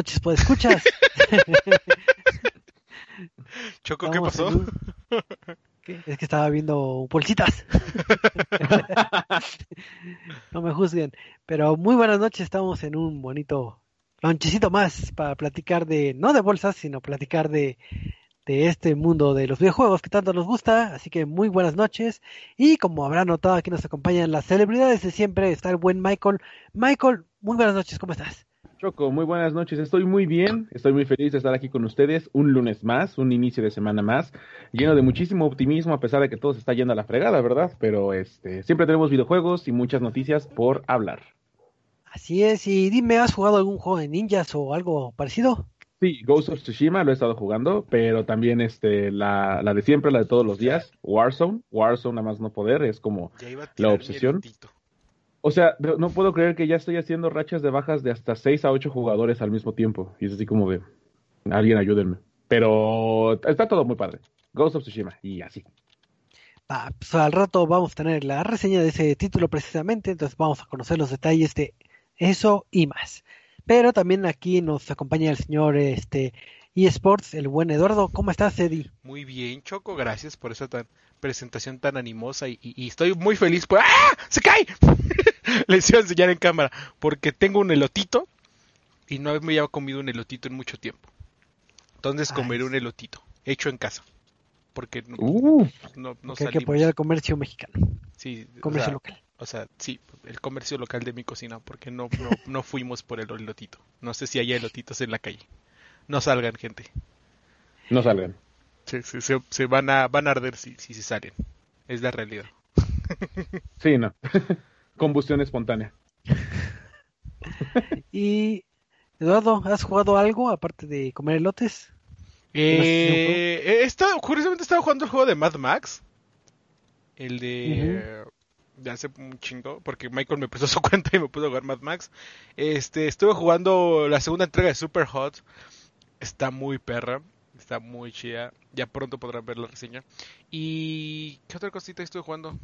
noches, pues escuchas. Choco, ¿qué pasó? Es que estaba viendo bolsitas. no me juzguen. Pero muy buenas noches, estamos en un bonito lonchecito más para platicar de, no de bolsas, sino platicar de, de este mundo de los videojuegos que tanto nos gusta. Así que muy buenas noches. Y como habrán notado, aquí nos acompañan las celebridades de siempre. Está el buen Michael. Michael, muy buenas noches, ¿cómo estás? Choco, muy buenas noches. Estoy muy bien, estoy muy feliz de estar aquí con ustedes un lunes más, un inicio de semana más, lleno de muchísimo optimismo a pesar de que todo se está yendo a la fregada, ¿verdad? Pero este, siempre tenemos videojuegos y muchas noticias por hablar. Así es, y dime, ¿has jugado algún juego de ninjas o algo parecido? Sí, Ghost of Tsushima lo he estado jugando, pero también este la, la de siempre, la de todos los días, Warzone, Warzone nada más no poder, es como la obsesión. O sea, no puedo creer que ya estoy haciendo rachas de bajas de hasta 6 a 8 jugadores al mismo tiempo. Y es así como de, alguien ayúdenme. Pero está todo muy padre. Ghost of Tsushima y así. pues al rato vamos a tener la reseña de ese título precisamente, entonces vamos a conocer los detalles de eso y más. Pero también aquí nos acompaña el señor este eSports, el buen Eduardo. ¿Cómo estás, Eddie? Muy bien, Choco, gracias por esa presentación tan animosa y, estoy muy feliz por... ¡Ah! ¡Se cae! Les iba a enseñar en cámara porque tengo un elotito y no me había comido un elotito en mucho tiempo. Entonces comeré un elotito hecho en casa. Porque no, uh, no, hay que apoyar el comercio mexicano. Sí, comercio local. O sea, sí, el comercio local de mi cocina, porque no, no, fuimos por el elotito. No sé si hay elotitos en la calle. No salgan, gente. No salgan. Se, se, van, a, van a arder si, si se salen. Es la realidad. Sí, no. Combustión espontánea. y Eduardo, ¿has jugado algo aparte de comer elotes? Eh, he estado, curiosamente estaba jugando el juego de Mad Max. El de, de hace un chingo, porque Michael me prestó su cuenta y me puso a jugar Mad Max. Este, estuve jugando la segunda entrega de Super Hot. Está muy perra, está muy chida. Ya pronto podrán ver la reseña. ¿Y qué otra cosita estuve jugando?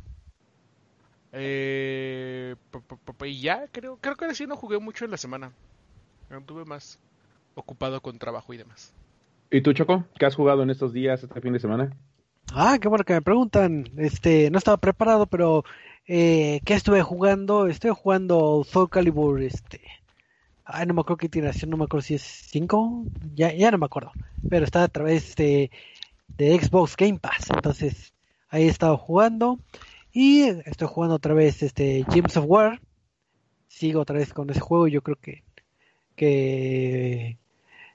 Eh, y ya, creo, creo que ahora sí no jugué mucho en la semana. Estuve más ocupado con trabajo y demás. ¿Y tú, Choco? ¿Qué has jugado en estos días, este fin de semana? Ah, qué bueno que me preguntan. Este, no estaba preparado, pero eh, ¿qué estuve jugando? Estoy jugando Soul Calibur, este. Ay, no me acuerdo qué iteración, no me acuerdo si es 5, ya, ya no me acuerdo. Pero está a través de, de Xbox Game Pass. Entonces, ahí he estado jugando. Y estoy jugando otra vez este Gems of War. Sigo otra vez con ese juego. Yo creo que, que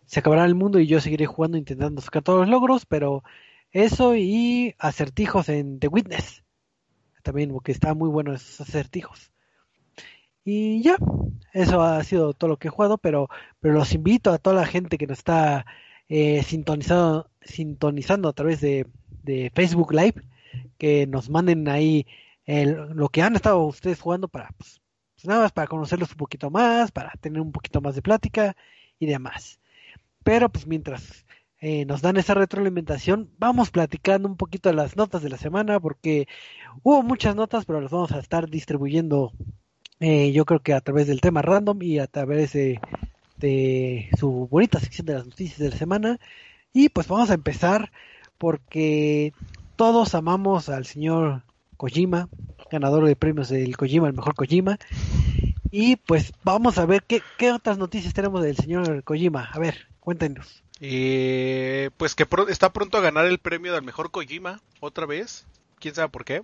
se acabará el mundo y yo seguiré jugando intentando sacar todos los logros, pero eso y acertijos en The Witness. También porque está muy bueno esos acertijos. Y ya, eso ha sido todo lo que he jugado, pero, pero los invito a toda la gente que nos está eh, sintonizando, sintonizando a través de, de, Facebook Live, que nos manden ahí lo que han estado ustedes jugando para, pues, pues, nada más para conocerlos un poquito más, para tener un poquito más de plática y demás. Pero pues mientras eh, nos dan esa retroalimentación, vamos platicando un poquito de las notas de la semana, porque hubo muchas notas, pero las vamos a estar distribuyendo eh, yo creo que a través del tema random y a través de, su bonita sección de las noticias de la semana. Y pues vamos a empezar porque todos amamos al señor Kojima, ganador de premios del Kojima, el mejor Kojima. Y pues vamos a ver qué, qué otras noticias tenemos del señor Kojima. A ver, cuéntenos. Eh, pues que está pronto a ganar el premio del mejor Kojima, otra vez. ¿Quién sabe por qué?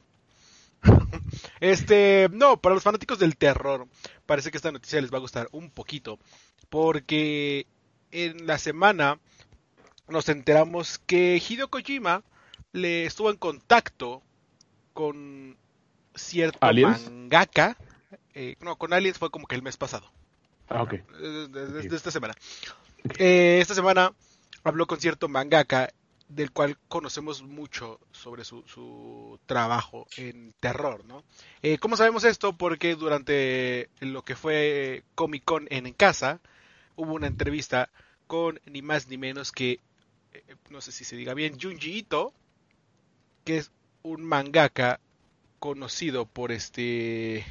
este, no, para los fanáticos del terror, parece que esta noticia les va a gustar un poquito. Porque en la semana nos enteramos que Hideo Kojima le estuvo en contacto con cierto mangaka eh, no, con Aliens fue como que el mes pasado. Ah, ok. De, esta semana. Eh, esta semana habló con cierto mangaka del cual conocemos mucho sobre su, trabajo en terror, ¿no? Eh, ¿Cómo sabemos esto? Porque durante lo que fue Comic Con en, casa hubo una entrevista con ni más ni menos que, no sé si se diga bien, Junji Ito, que es un mangaka conocido por este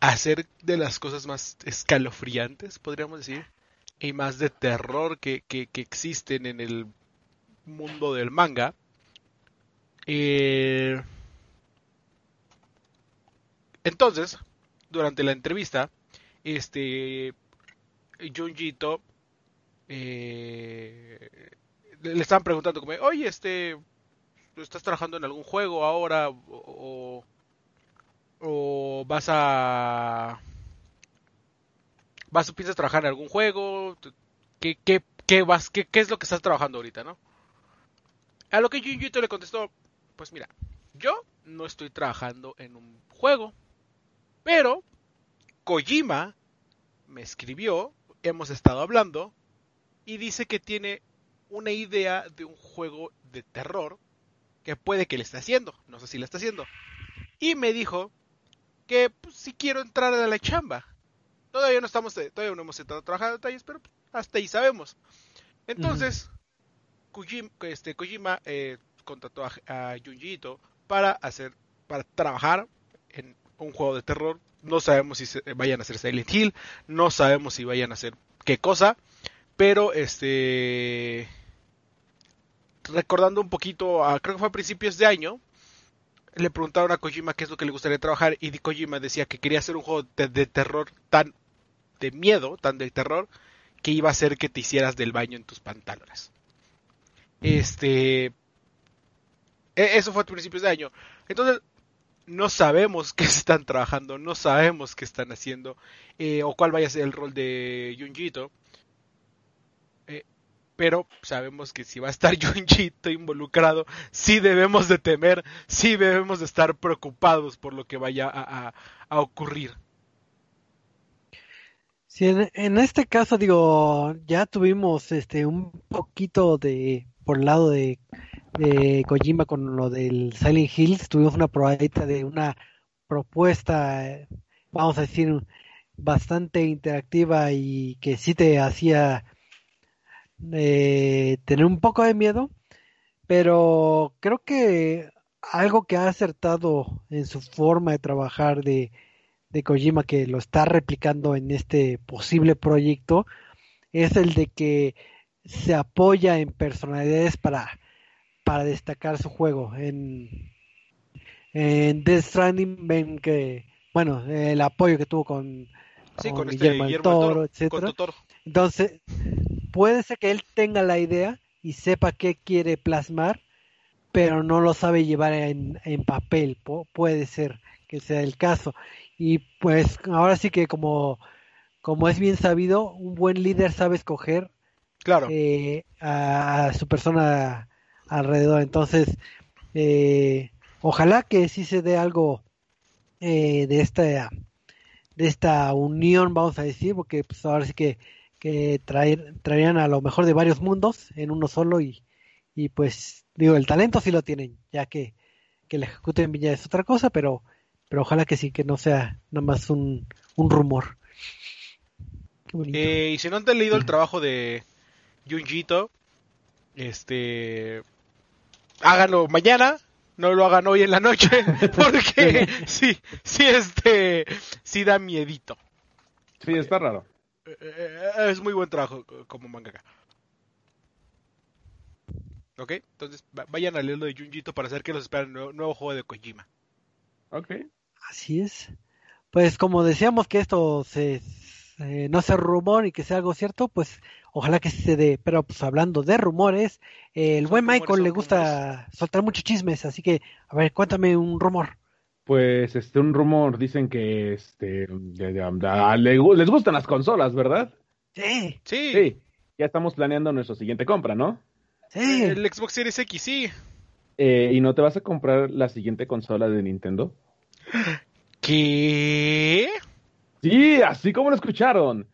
hacer de las cosas más escalofriantes, podríamos decir, y más de terror que, que, existen en el mundo del manga. Eh, entonces, durante la entrevista, este Junjito eh, le estaban preguntando como, oye, este, ¿estás trabajando en algún juego ahora o, o vas a vas piensas trabajar en algún juego ¿Qué, qué, qué vas qué, qué, es lo que estás trabajando ahorita no a lo que Junjito le contestó pues mira yo no estoy trabajando en un juego pero Kojima me escribió hemos estado hablando y dice que tiene una idea de un juego de terror que puede que le esté haciendo, no sé si le está haciendo. Y me dijo que pues, si quiero entrar a la chamba. Todavía no estamos, todavía no hemos entrado a trabajar en detalles, pero hasta ahí sabemos. Entonces, Kojima, este, Kojima eh, contrató a, a para hacer, para trabajar en un juego de terror. No sabemos si vayan a hacer Silent Hill, no sabemos si vayan a hacer qué cosa, pero este recordando un poquito, creo que fue a principios de año, le preguntaron a Kojima qué es lo que le gustaría trabajar y Kojima decía que quería hacer un juego de, terror tan de miedo, tan de terror, que iba a hacer que te hicieras del baño en tus pantalones. Este... E, eso fue a principios de año. Entonces, no sabemos qué están trabajando, no sabemos qué están haciendo, eh, o cuál vaya a ser el rol de Junjito pero sabemos que si va a estar Junjito involucrado, sí debemos de temer, sí debemos de estar preocupados por lo que vaya a, ocurrir. Sí, en, este caso digo, ya tuvimos este un poquito de por el lado de, de Kojima con lo del Silent Hills, tuvimos una probadita de una propuesta, vamos a decir, bastante interactiva y que sí te hacía eh, tener un poco de miedo, pero creo que algo que ha acertado en su forma de trabajar de, de Kojima, que lo está replicando en este posible proyecto, es el de que se apoya en personalidades para, para destacar su juego. En, en Death Stranding ven que, bueno, el apoyo que tuvo con, con, este Guillermo, Toro, etcétera. Entonces, puede ser que él tenga la idea y sepa qué quiere plasmar, pero no lo sabe llevar en, papel. puede ser que sea el caso. Y pues ahora sí que como, como es bien sabido, un buen líder sabe escoger claro. Eh, a, su persona alrededor. Entonces, eh, ojalá que sí se dé algo eh, de esta de esta unión, vamos a decir, porque pues ahora sí que que traer, traerían a lo mejor de varios mundos en uno solo y, y pues digo, el talento sí lo tienen, ya que, que el ejecuten bien ya es otra cosa, pero, pero ojalá que sí, que no sea nada más un, un rumor. Eh, y si no han leído el trabajo de Junjito, este háganlo mañana, no lo hagan hoy en la noche, porque sí, sí, este, sí da miedito. Sí, está raro. Eh, eh, es muy buen trabajo como mangaka. Ok, entonces vayan a leer lo de Junjito para saber que los espera el nuevo, juego de Kojima. Ok. Así es. Pues como decíamos que esto se, no sea rumor y que sea algo cierto, pues ojalá que se dé. Pero pues hablando de rumores, el buen Michael le gusta soltar muchos chismes, así que a ver, cuéntame un rumor. Pues este un rumor dicen que este les gustan las consolas, ¿verdad? Sí. Sí. Sí. Ya estamos planeando nuestra siguiente compra, ¿no? Sí. El Xbox Series X, sí. Eh, ¿Y no te vas a comprar la siguiente consola de Nintendo? ¿Qué? Sí, así como lo escucharon.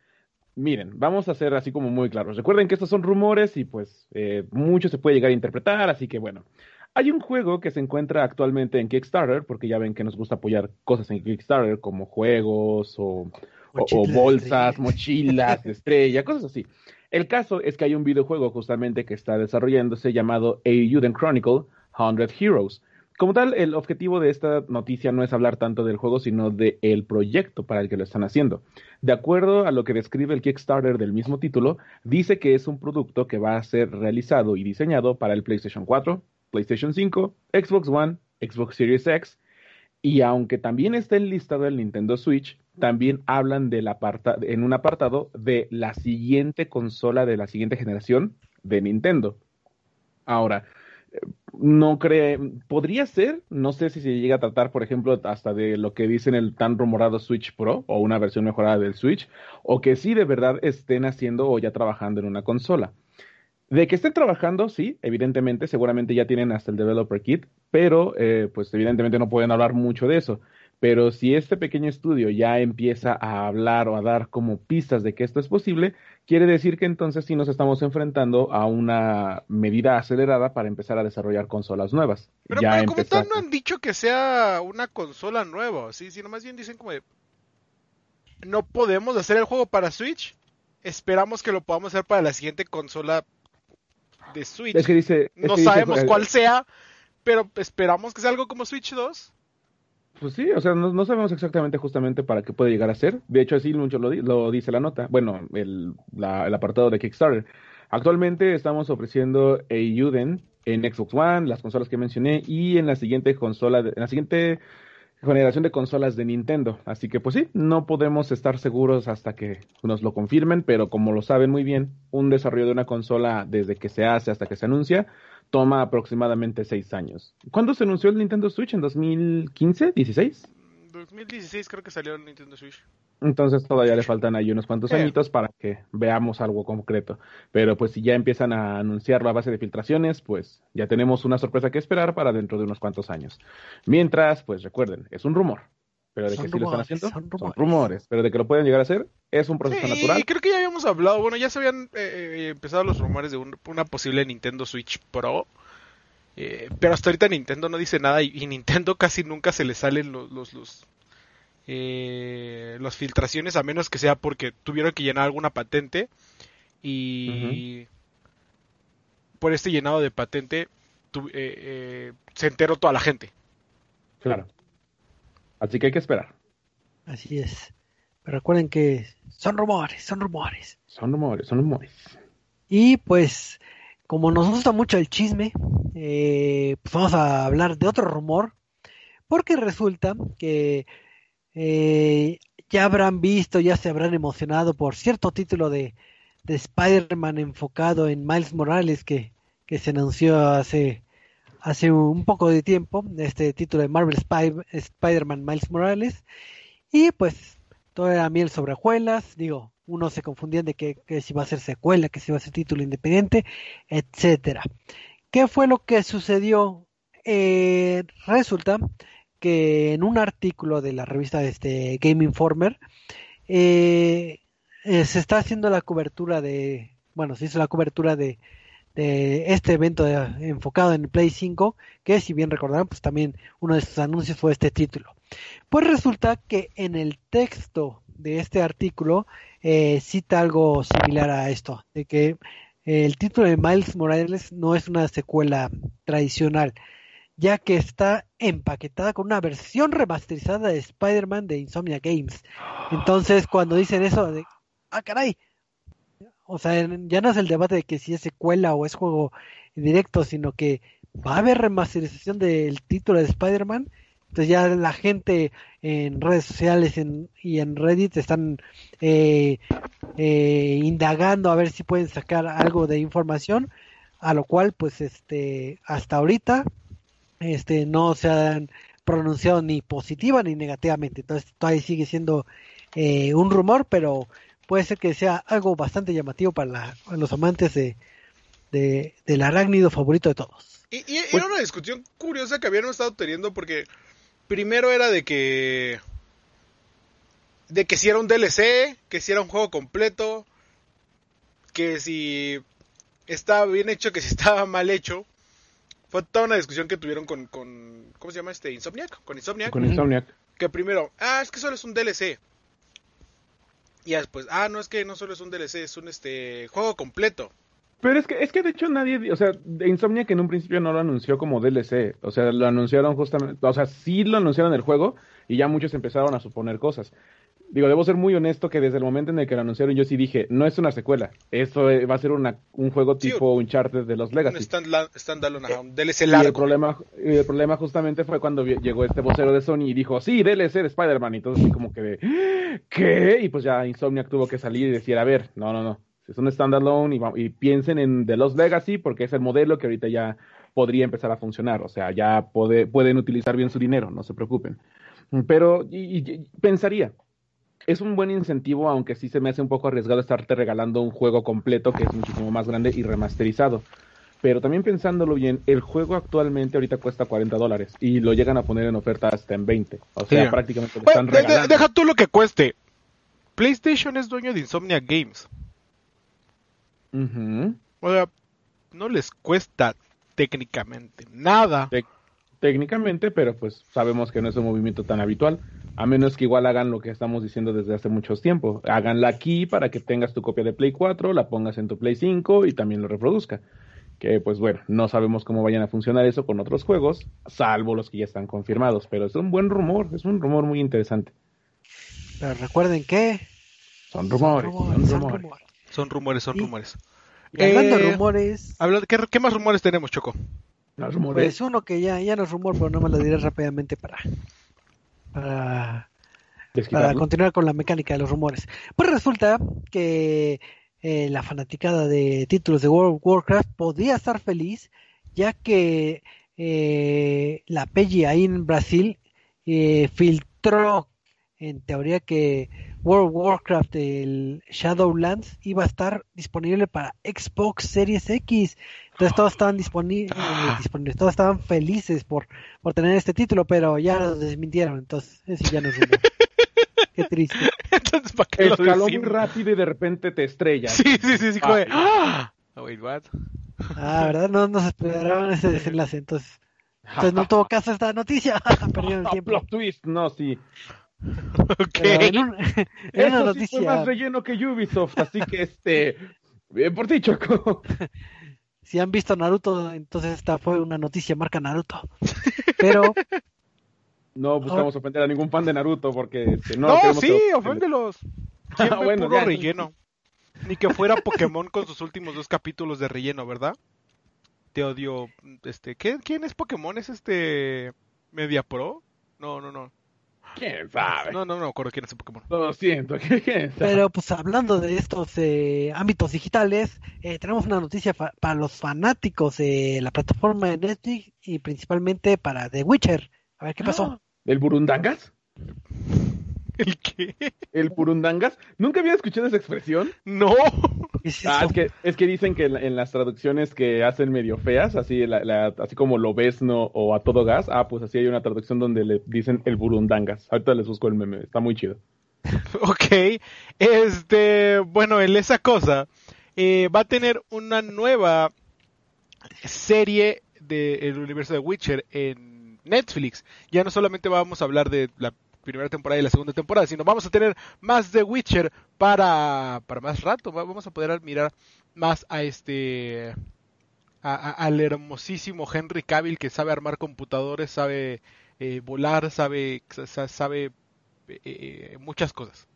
Miren, vamos a ser así como muy claros. Recuerden que estos son rumores y pues eh, mucho se puede llegar a interpretar, así que bueno. Hay un juego que se encuentra actualmente en Kickstarter, porque ya ven que nos gusta apoyar cosas en Kickstarter, como juegos o, bolsas, mochilas de estrella, cosas así. El caso es que hay un videojuego justamente que está desarrollándose llamado A Juden Chronicle 100 Heroes, como tal, el objetivo de esta noticia no es hablar tanto del juego, sino del proyecto para el que lo están haciendo. De acuerdo a lo que describe el Kickstarter del mismo título, dice que es un producto que va a ser realizado y diseñado para el PlayStation 4, PlayStation 5, Xbox One, Xbox Series X, y aunque también está enlistado el Nintendo Switch, también hablan en un apartado de la siguiente consola de la siguiente generación de Nintendo. Ahora, no cree, podría ser, no sé si se llega a tratar, por ejemplo, hasta de lo que dicen el tan rumorado Switch Pro o una versión mejorada del Switch, o que sí de verdad estén haciendo o ya trabajando en una consola. De que estén trabajando, sí, evidentemente, seguramente ya tienen hasta el developer kit, pero eh, pues evidentemente no pueden hablar mucho de eso. Pero si este pequeño estudio ya empieza a hablar o a dar como pistas de que esto es posible, quiere decir que entonces sí nos estamos enfrentando a una medida acelerada para empezar a desarrollar consolas nuevas. Pero, ya como tal no han dicho que sea una consola nueva, sí, sino más bien dicen como de, no podemos hacer el juego para Switch, esperamos que lo podamos hacer para la siguiente consola de Switch. Es que dice, no sabemos cuál sea, pero esperamos que sea algo como Switch 2. Pues sí, o sea, no, sabemos exactamente justamente para qué puede llegar a ser. De hecho, así mucho lo, lo dice la nota. Bueno, el, apartado de Kickstarter. Actualmente estamos ofreciendo Ayuden en Xbox One, las consolas que mencioné, y en la siguiente consola, en la siguiente generación de consolas de Nintendo. Así que pues sí, no podemos estar seguros hasta que nos lo confirmen, pero como lo saben muy bien, un desarrollo de una consola desde que se hace hasta que se anuncia toma aproximadamente seis años. ¿Cuándo se anunció el Nintendo Switch? ¿En 2015? ¿16? 2016 creo que salió el Nintendo Switch. Entonces todavía le faltan ahí unos cuantos añitos para que veamos algo concreto. Pero pues si ya empiezan a anunciarlo a base de filtraciones, pues ya tenemos una sorpresa que esperar para dentro de unos cuantos años. Mientras, pues recuerden, es un rumor. Pero de que sí lo están haciendo, son rumores. Pero de que lo pueden llegar a hacer, es un proceso sí, natural. Y creo que ya habíamos hablado, bueno, ya se habían eh, eh, empezado los rumores de una posible Nintendo Switch Pro. Eh, pero hasta ahorita Nintendo no dice nada y, Nintendo casi nunca se le salen los, los, los las filtraciones a menos que sea porque tuvieron que llenar alguna patente y por este llenado de patente se enteró toda la gente. Claro. Así que hay que esperar. Así es. Pero recuerden que son rumores, son rumores. Son rumores, son rumores. Y pues, como nos gusta mucho el chisme, eh, pues vamos a hablar de otro rumor. Porque resulta que eh, ya habrán visto, ya se habrán emocionado por cierto título de, de Spider-Man enfocado en Miles Morales que, que se anunció hace hace un poco de tiempo, este título de Marvel Spider-Man Miles Morales, y pues todo era miel sobre hojuelas, digo, uno se confundían de que, si iba a ser secuela, que si iba a ser título independiente, etcétera. ¿Qué fue lo que sucedió? Eh, resulta que en un artículo de la revista este, Game Informer eh, eh, se está haciendo la cobertura de, bueno, se hizo la cobertura de de este evento enfocado en el Play 5, que si bien recordarán, pues también uno de sus anuncios fue este título. Pues resulta que en el texto de este artículo eh, cita algo similar a esto, de que el título de Miles Morales no es una secuela tradicional, ya que está empaquetada con una versión remasterizada de Spider-Man de Insomnia Games. Entonces, cuando dicen eso de, ah, caray, o sea, ya no es el debate de que si es secuela o es juego directo, sino que va a haber remasterización del título de Spider-Man. Entonces ya la gente en redes sociales y en Reddit están eh, eh, indagando a ver si pueden sacar algo de información, a lo cual pues este hasta ahorita este no se han pronunciado ni positiva ni negativamente. Entonces todavía sigue siendo eh, un rumor, pero puede ser que sea algo bastante llamativo para, los amantes de, del arácnido favorito de todos. Y, era pues una discusión curiosa que habíamos estado teniendo porque primero era de que de que si era un DLC, que si era un juego completo, que si estaba bien hecho, que si estaba mal hecho. Fue toda una discusión que tuvieron con, con ¿cómo se llama este? Insomniac, con Insomniac. Con Insomniac. Que primero, ah, es que solo es un DLC. Y después, ah, no es que no solo es un DLC, es un este juego completo. Pero es que, es que de hecho nadie, o sea, Insomnia que en un principio no lo anunció como DLC, o sea, lo anunciaron justamente, o sea, sí lo anunciaron el juego y ya muchos empezaron a suponer cosas. Digo, debo ser muy honesto que desde el momento en el que lo anunciaron yo sí dije, no es una secuela, esto va a ser una, un juego tipo Uncharted de los Legacy. Un standalone, un DLC largo. Y el problema, el problema justamente fue cuando llegó este vocero de Sony y dijo, sí, DLC de Spider-Man, y todo así como que de, ¿qué? Y pues ya Insomniac tuvo que salir y decir, a ver, no, no, no, es un standalone y, y piensen en The Lost Legacy porque es el modelo que ahorita ya podría empezar a funcionar, o sea, ya pueden utilizar bien su dinero, no se preocupen. Pero y pensaría, es un buen incentivo, aunque sí se me hace un poco arriesgado estarte regalando un juego completo que es muchísimo más grande y remasterizado. Pero también pensándolo bien, el juego actualmente ahorita cuesta 40 dólares y lo llegan a poner en oferta hasta en 20. O sea, prácticamente lo están regalando. deja tú lo que cueste. PlayStation es dueño de Insomnia Games. O sea, no les cuesta técnicamente nada. técnicamente, pero pues sabemos que no es un movimiento tan habitual. A menos que igual hagan lo que estamos diciendo desde hace mucho tiempo. Háganla aquí para que tengas tu copia de Play 4, la pongas en tu Play 5 y también lo reproduzca. Que pues bueno, no sabemos cómo vayan a funcionar eso con otros juegos, salvo los que ya están confirmados. Pero es un buen rumor, es un rumor muy interesante. Pero recuerden que... Son rumores, son rumores. Son rumores, son rumores. hablando de eh, rumores... ¿qué, más rumores tenemos, Choco? rumores. Pues uno que ya, ya no es rumor, pero no me lo diré rápidamente para para, continuar con la mecánica de los rumores. Pues resulta que eh, la fanaticada de títulos de World of Warcraft podría estar feliz ya que eh, la PGA en Brasil eh, filtró en teoría que World of Warcraft el Shadowlands iba a estar disponible para Xbox Series X entonces todos estaban disponibles, ah. disponibles, todos estaban felices por, por tener este título, pero ya lo desmintieron, entonces eso ya no es rumor. Qué triste. Entonces, ¿para qué Escaló muy rápido y de repente te estrellas. Sí, sí, sí, sí, fue. Ah, wait, what? Ah, ¿verdad? No nos esperaron ese desenlace, entonces. Entonces no tuvo caso esta noticia. Perdieron el tiempo. Plot twist, no, sí. Ok. En, un, en Eso una noticia... sí fue más relleno que Ubisoft, así que este... Bien por ti, Choco. Si han visto Naruto, entonces esta fue una noticia marca Naruto. Pero no buscamos ofender a ningún fan de Naruto porque este, no, no sí, oféndelos. Ah, bueno, puro relleno. Ni que fuera Pokémon con sus últimos dos capítulos de relleno, ¿verdad? Te odio. Este, ¿qué, ¿quién es Pokémon? ¿Es este Media Pro? No, no, no. ¿Quién sabe? No, no, no acuerdo quién es el Pokémon. Lo siento, ¿quién Pero pues hablando de estos eh, ámbitos digitales, eh, tenemos una noticia para los fanáticos de la plataforma de Netflix y principalmente para The Witcher. A ver qué pasó. ¿El Burundangas? ¿El qué? ¿El Burundangas? ¿Nunca había escuchado esa expresión? No. ¿Es, ah, es, que, es que dicen que en, las traducciones que hacen medio feas, así, así como lo ves no o a todo gas, ah, pues así hay una traducción donde le dicen el burundangas. Ahorita les busco el meme, está muy chido. ok, este, bueno, en esa cosa eh, va a tener una nueva serie del universo de Witcher en Netflix. Ya no solamente vamos a hablar de la primera temporada y la segunda temporada, sino vamos a tener más de Witcher para, para más rato. Vamos a poder admirar más a este al hermosísimo Henry Cavill que sabe armar computadores, sabe eh, volar, sabe sabe eh, muchas cosas.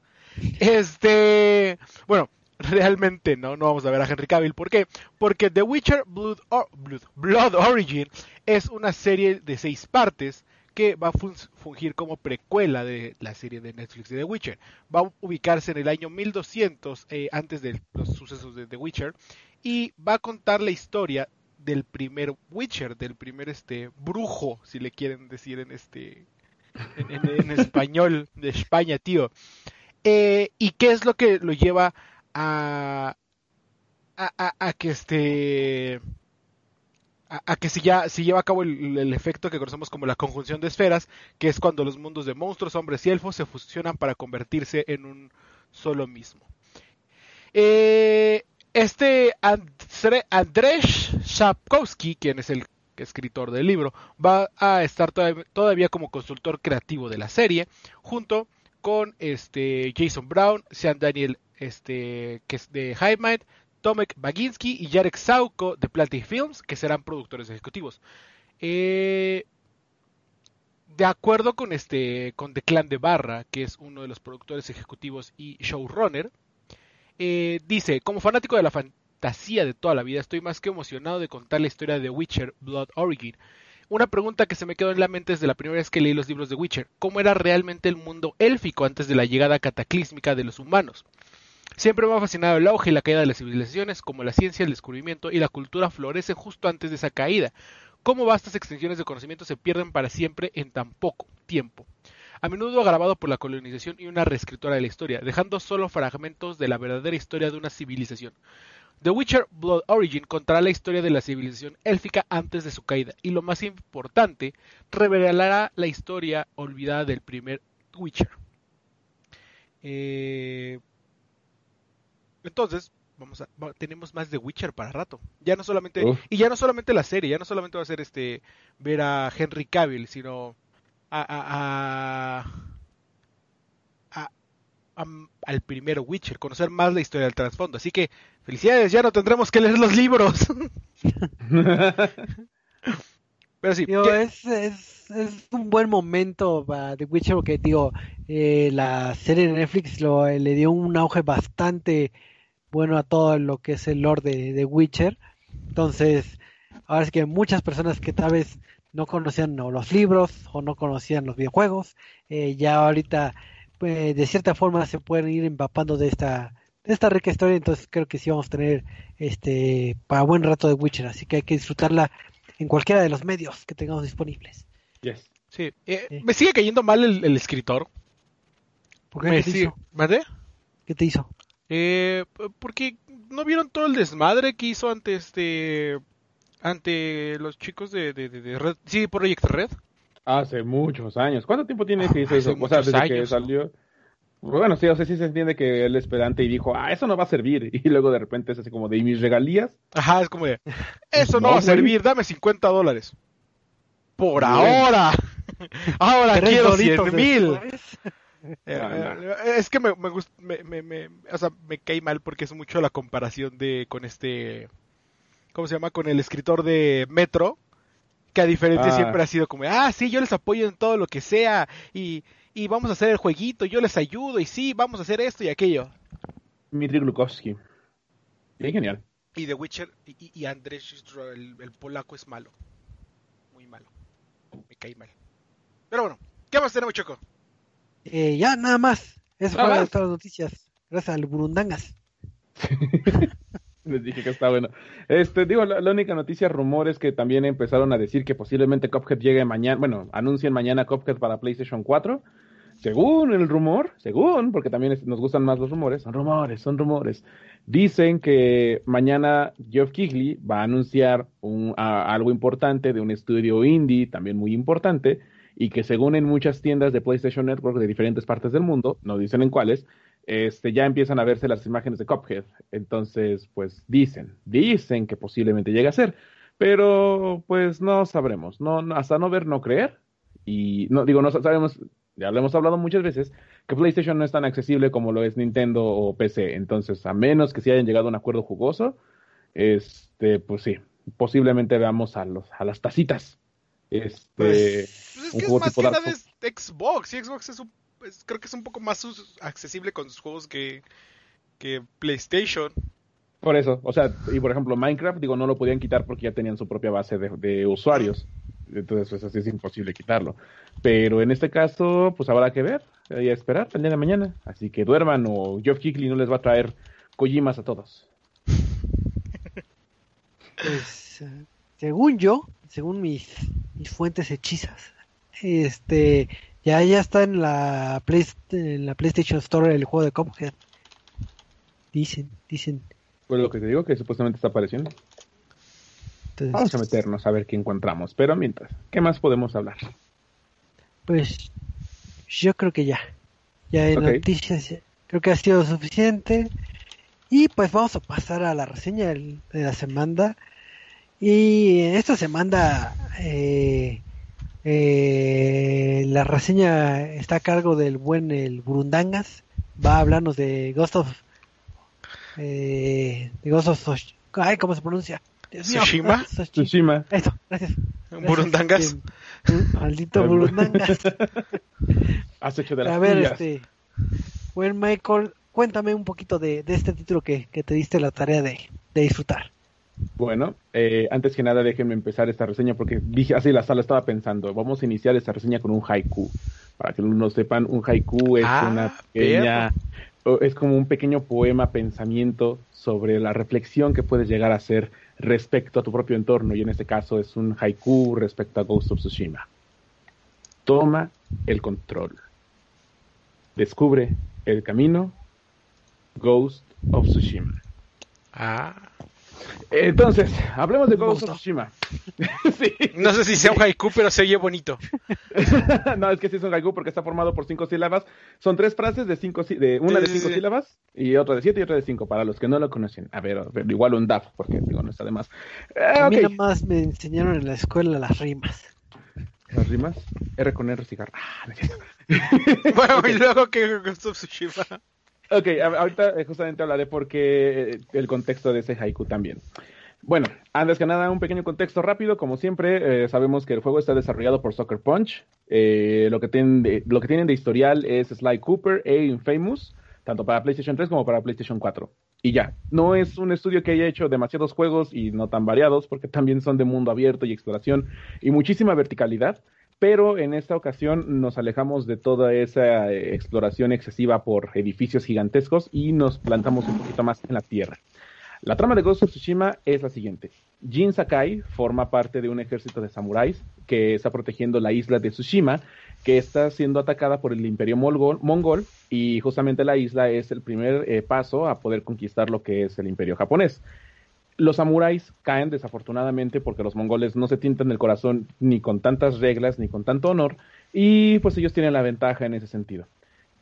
Este, bueno, realmente no, no vamos a ver a Henry Cavill. ¿Por qué? Porque The Witcher Blood, Blood, Blood Origin es una serie de seis partes que va a fungir como precuela de la serie de Netflix de The Witcher. Va a ubicarse en el año 1200 eh, antes de los sucesos de The Witcher y va a contar la historia del primer Witcher, del primer este brujo, si le quieren decir en este en, español de España, tío. Eh, y qué es lo que lo lleva a a, a que este a, que si ya si lleva a cabo el, efecto que conocemos como la conjunción de esferas, que es cuando los mundos de monstruos, hombres y elfos se fusionan para convertirse en un solo mismo. Eh, este Andrzej Sapkowski, quien es el escritor del libro, va a estar todavía, como consultor creativo de la serie, junto con este Jason Brown, Sean Daniel, este, que es de High Tomek Baginski y Jarek Sauko de Platy Films, que serán productores ejecutivos. Eh, de acuerdo con este con The Clan de Barra, que es uno de los productores ejecutivos y showrunner, eh, dice, como fanático de la fantasía de toda la vida, estoy más que emocionado de contar la historia de Witcher Blood Origin. Una pregunta que se me quedó en la mente desde la primera vez que leí los libros de Witcher, ¿cómo era realmente el mundo élfico antes de la llegada cataclísmica de los humanos? Siempre me ha fascinado el auge y la caída de las civilizaciones, como la ciencia, el descubrimiento y la cultura florecen justo antes de esa caída, cómo vastas extensiones de conocimiento se pierden para siempre en tan poco tiempo. A menudo agravado por la colonización y una reescritura de la historia, dejando solo fragmentos de la verdadera historia de una civilización. The Witcher Blood Origin contará la historia de la civilización élfica antes de su caída, y lo más importante, revelará la historia olvidada del primer Witcher. Eh, entonces, vamos a, tenemos más de Witcher para rato. Ya no solamente y ya no solamente la serie, ya no solamente va a ser este ver a Henry Cavill, sino a, a, al primer Witcher, conocer más la historia del trasfondo. Así que felicidades, ya no tendremos que leer los libros. Pero sí, es, es, es, un buen momento para The Witcher porque digo, eh, la serie de Netflix lo, le dio un auge bastante bueno a todo lo que es el lore de, de Witcher. Entonces, ahora es que muchas personas que tal vez no conocían los libros o no conocían los videojuegos, eh, ya ahorita pues, de cierta forma se pueden ir empapando de esta de esta rica historia, entonces creo que sí vamos a tener este para buen rato de Witcher, así que hay que disfrutarla en cualquiera de los medios que tengamos disponibles. Yes. Sí. Eh, me sigue cayendo mal el, escritor. ¿Por qué? te hizo? ¿Qué te hizo? Eh, porque no vieron todo el desmadre que hizo ante este ante los chicos de, de, Red, sí, Project Red. Hace muchos años. ¿Cuánto tiempo tiene que hizo eso? O sea, desde que salió. Bueno, sí, o sea, sí se entiende que él es pedante y dijo, ah, eso no va a servir. Y luego de repente es así como de, ¿y mis regalías? Ajá, es como de, eso no, va a servir, dame 50 dólares. Por ahora. ahora quiero 100 mil. Eh, eh, es que me, me, me, o sea, me cae mal porque es mucho la comparación de con este, ¿cómo se llama? Con el escritor de Metro, que a diferencia ah. siempre ha sido como, ah, sí, yo les apoyo en todo lo que sea y, y vamos a hacer el jueguito, yo les ayudo y sí, vamos a hacer esto y aquello. Dmitry Glukowski. Genial. Y The Witcher y, y Andrzej, el, el polaco, es malo. Muy malo. Me cae mal. Pero bueno, ¿qué más tenemos, Choco? Eh, ya, nada más. Eso fue todas las noticias. Gracias al Burundangas. Les dije que está bueno. Este, digo, la, única noticia, rumor es que también empezaron a decir que posiblemente Cuphead llegue mañana, bueno, anuncien mañana Cuphead para PlayStation 4. Según el rumor, según, porque también nos gustan más los rumores, son rumores, son rumores. Dicen que mañana Geoff Keighley va a anunciar un, algo importante de un estudio indie, también muy importante, y que según en muchas tiendas de PlayStation Network de diferentes partes del mundo, no dicen en cuáles, este, ya empiezan a verse las imágenes de Cuphead. Entonces, pues dicen, dicen que posiblemente llegue a ser, pero pues no sabremos, no, hasta no ver, no creer. Y no digo, no sabemos, ya lo hemos hablado muchas veces, que PlayStation no es tan accesible como lo es Nintendo o PC. Entonces, a menos que se hayan llegado a un acuerdo jugoso, este, pues sí, posiblemente veamos a los, a las tacitas este, pues, pues es que es más que nada de Xbox. Y Xbox es un, creo que es un poco más accesible con sus juegos que, que PlayStation. Por eso, o sea, y por ejemplo Minecraft, digo, no lo podían quitar porque ya tenían su propia base de, usuarios. Entonces, pues así es imposible quitarlo. Pero en este caso, pues habrá que ver y a esperar el día de mañana. Así que duerman o Geoff Keighley no les va a traer Kojimas a todos. Pues, eh, según yo, según mis, mis fuentes hechizas, este ya ya está en la, Play, en la PlayStation Store el juego de Cuphead. Dicen, dicen. Pues lo que te digo que supuestamente está apareciendo. Vamos a meternos a ver qué encontramos. Pero mientras, ¿qué más podemos hablar? Pues yo creo que ya. Ya en noticias creo que ha sido suficiente. Y pues vamos a pasar a la reseña de la semana. Y esta semana eh, eh, la reseña está a cargo del buen el Burundangas. Va a hablarnos de Ghost of Eh, digo, ay, ¿cómo se pronuncia? Tsushima. Tsushima. Eso, gracias. Burundangas. Maldito Burundangas. Has hecho de las A ver, este. Bueno, Michael, cuéntame un poquito de, de este título que, que, te diste la tarea de, de disfrutar. Bueno, eh, antes que nada déjenme empezar esta reseña porque dije así la sala estaba pensando, vamos a iniciar esta reseña con un haiku. Para que no sepan, un haiku es ah, una pequeña, es como un pequeño poema, pensamiento sobre la reflexión que puedes llegar a hacer respecto a tu propio entorno y en este caso es un haiku respecto a Ghost of Tsushima. Toma el control. Descubre el camino. Ghost of Tsushima. Ah. Entonces, hablemos de Ghost of Tsushima. sí. No sé si sea un haiku, pero se oye bonito. no, es que sí es un haiku porque está formado por cinco sílabas. Son tres frases de cinco, de una de cinco sílabas y otra de siete y otra de cinco para los que no lo conocen. A ver, igual un DAF, porque digo, no está de más. a mí nada más me enseñaron en la escuela las rimas. ¿Las rimas? R con R cigarro. Ah, bueno, y luego que Ghost of Tsushima. Ok, ahorita eh, justamente hablaré porque eh, el contexto de ese haiku también. Bueno, antes que nada, un pequeño contexto rápido. Como siempre, eh, sabemos que el juego está desarrollado por Soccer Punch. lo, que tienen de, lo que tienen de historial es Sly Cooper e Infamous, tanto para PlayStation 3 como para PlayStation 4. Y ya, no es un estudio que haya hecho demasiados juegos y no tan variados, porque también son de mundo abierto y exploración y muchísima verticalidad pero en esta ocasión nos alejamos de toda esa eh, exploración excesiva por edificios gigantescos y nos plantamos un poquito más en la tierra. La trama de Ghost of Tsushima es la siguiente. Jin Sakai forma parte de un ejército de samuráis que está protegiendo la isla de Tsushima, que está siendo atacada por el imperio mongol, y justamente la isla es el primer eh, paso a poder conquistar lo que es el imperio japonés. Los samuráis caen desafortunadamente porque los mongoles no se tintan el corazón ni con tantas reglas ni con tanto honor y pues ellos tienen la ventaja en ese sentido.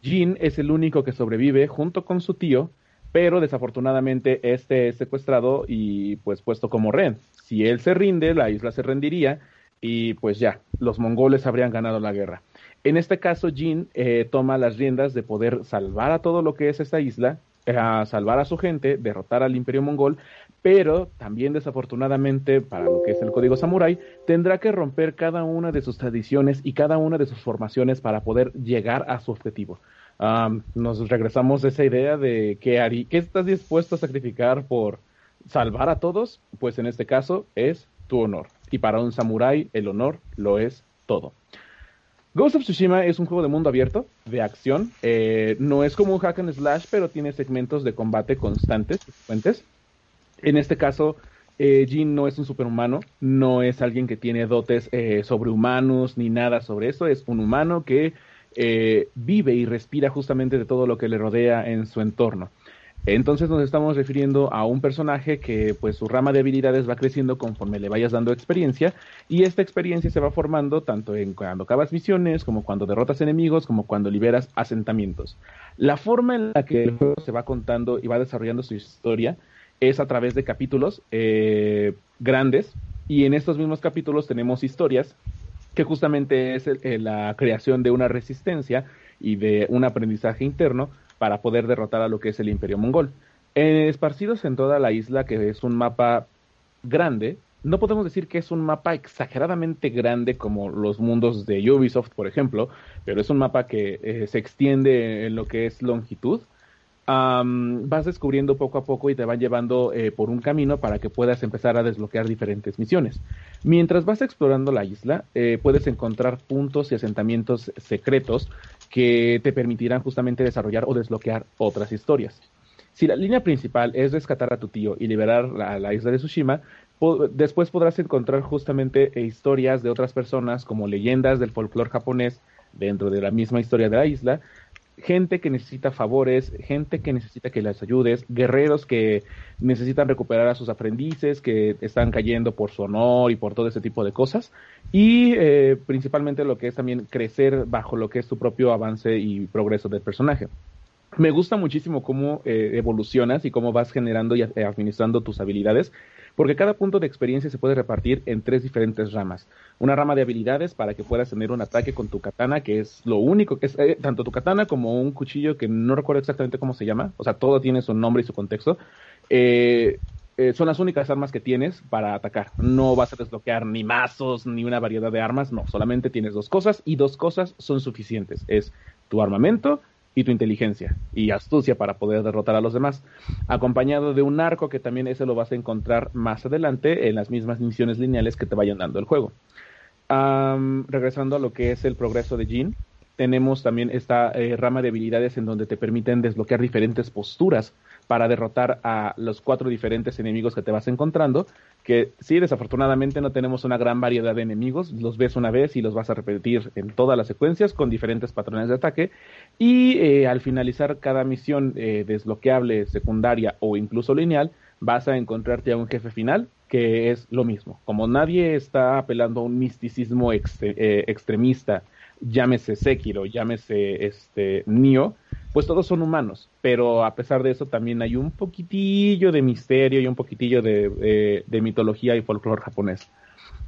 Jin es el único que sobrevive junto con su tío, pero desafortunadamente este es secuestrado y pues puesto como rehén. Si él se rinde, la isla se rendiría y pues ya, los mongoles habrían ganado la guerra. En este caso, Jin eh, toma las riendas de poder salvar a todo lo que es esta isla, a salvar a su gente, derrotar al imperio mongol, pero también desafortunadamente para lo que es el código samurái tendrá que romper cada una de sus tradiciones y cada una de sus formaciones para poder llegar a su objetivo. nos regresamos a esa idea de que ¿qué estás dispuesto a sacrificar por salvar a todos? Pues en este caso es tu honor. Y para un samurái el honor lo es todo. Ghost of Tsushima es un juego de mundo abierto, de acción. Eh, no es como un hack and slash, pero tiene segmentos de combate constantes, frecuentes. En este caso, eh, Jin no es un superhumano, no es alguien que tiene dotes eh, sobrehumanos ni nada sobre eso, es un humano que eh, vive y respira justamente de todo lo que le rodea en su entorno. Entonces nos estamos refiriendo a un personaje que pues su rama de habilidades va creciendo conforme le vayas dando experiencia y esta experiencia se va formando tanto en cuando acabas misiones como cuando derrotas enemigos como cuando liberas asentamientos. La forma en la que el juego se va contando y va desarrollando su historia es a través de capítulos eh, grandes y en estos mismos capítulos tenemos historias que justamente es la creación de una resistencia y de un aprendizaje interno para poder derrotar a lo que es el imperio mongol. esparcidos en toda la isla, que es un mapa grande, no podemos decir que es un mapa exageradamente grande como los mundos de Ubisoft, por ejemplo, pero es un mapa que eh, se extiende en lo que es longitud vas descubriendo poco a poco y te van llevando eh, por un camino para que puedas empezar a desbloquear diferentes misiones. Mientras vas explorando la isla, eh, puedes encontrar puntos y asentamientos secretos que te permitirán justamente desarrollar o desbloquear otras historias. Si la línea principal es rescatar a tu tío y liberar la, la isla de Tsushima, después podrás encontrar justamente eh, historias de otras personas como leyendas del folclore japonés dentro de la misma historia de la isla, gente que necesita favores, gente que necesita que les ayudes, guerreros que necesitan recuperar a sus aprendices, que están cayendo por su honor y por todo ese tipo de cosas, y eh, principalmente lo que es también crecer bajo lo que es tu propio avance y progreso del personaje. Me gusta muchísimo cómo eh, evolucionas y cómo vas generando y administrando tus habilidades, porque cada punto de experiencia se puede repartir en tres diferentes ramas. Una rama de habilidades para que puedas tener un ataque con tu katana, que es lo único que es, eh, tanto tu katana como un cuchillo que no recuerdo exactamente cómo se llama, o sea, todo tiene su nombre y su contexto. Eh, eh, son las únicas armas que tienes para atacar. No vas a desbloquear ni mazos ni una variedad de armas, no, solamente tienes dos cosas y dos cosas son suficientes. Es tu armamento y tu inteligencia y astucia para poder derrotar a los demás, acompañado de un arco que también ese lo vas a encontrar más adelante en las mismas misiones lineales que te vayan dando el juego. regresando a lo que es el progreso de Jin, tenemos también esta eh, rama de habilidades en donde te permiten desbloquear diferentes posturas para derrotar a los cuatro diferentes enemigos que te vas encontrando, que sí, desafortunadamente no tenemos una gran variedad de enemigos, los ves una vez y los vas a repetir en todas las secuencias con diferentes patrones de ataque, y eh, al finalizar cada misión eh, desbloqueable, secundaria o incluso lineal, vas a encontrarte a un jefe final que es lo mismo. Como nadie está apelando a un misticismo eh, extremista, llámese Sekiro, llámese este Nio, pues todos son humanos, pero a pesar de eso también hay un poquitillo de misterio y un poquitillo de, eh, mitología y folclore japonés.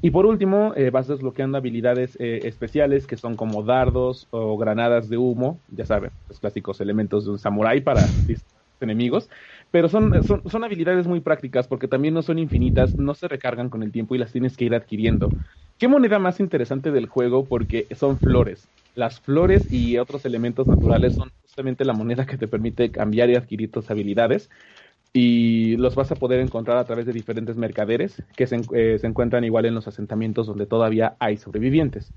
Y por último, eh, vas desbloqueando habilidades eh, especiales que son como dardos o granadas de humo, ya saben, los clásicos elementos de un samurái para enemigos, pero son, son, son, habilidades muy prácticas porque también no son infinitas, no se recargan con el tiempo y las tienes que ir adquiriendo. ¿Qué moneda más interesante del juego? Porque son flores. Las flores y otros elementos naturales son justamente la moneda que te permite cambiar y adquirir tus habilidades. Y los vas a poder encontrar a través de diferentes mercaderes que se, eh, se encuentran igual en los asentamientos donde todavía hay sobrevivientes.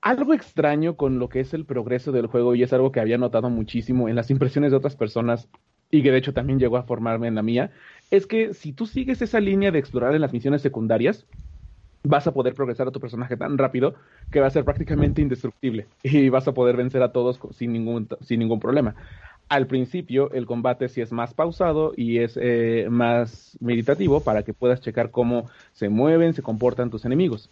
Algo extraño con lo que es el progreso del juego, y es algo que había notado muchísimo en las impresiones de otras personas, y que de hecho también llegó a formarme en la mía, es que si tú sigues esa línea de explorar en las misiones secundarias, vas a poder progresar a tu personaje tan rápido que va a ser prácticamente indestructible y vas a poder vencer a todos sin ningún, sin ningún problema. Al principio el combate sí es más pausado y es eh, más meditativo para que puedas checar cómo se mueven, se comportan tus enemigos.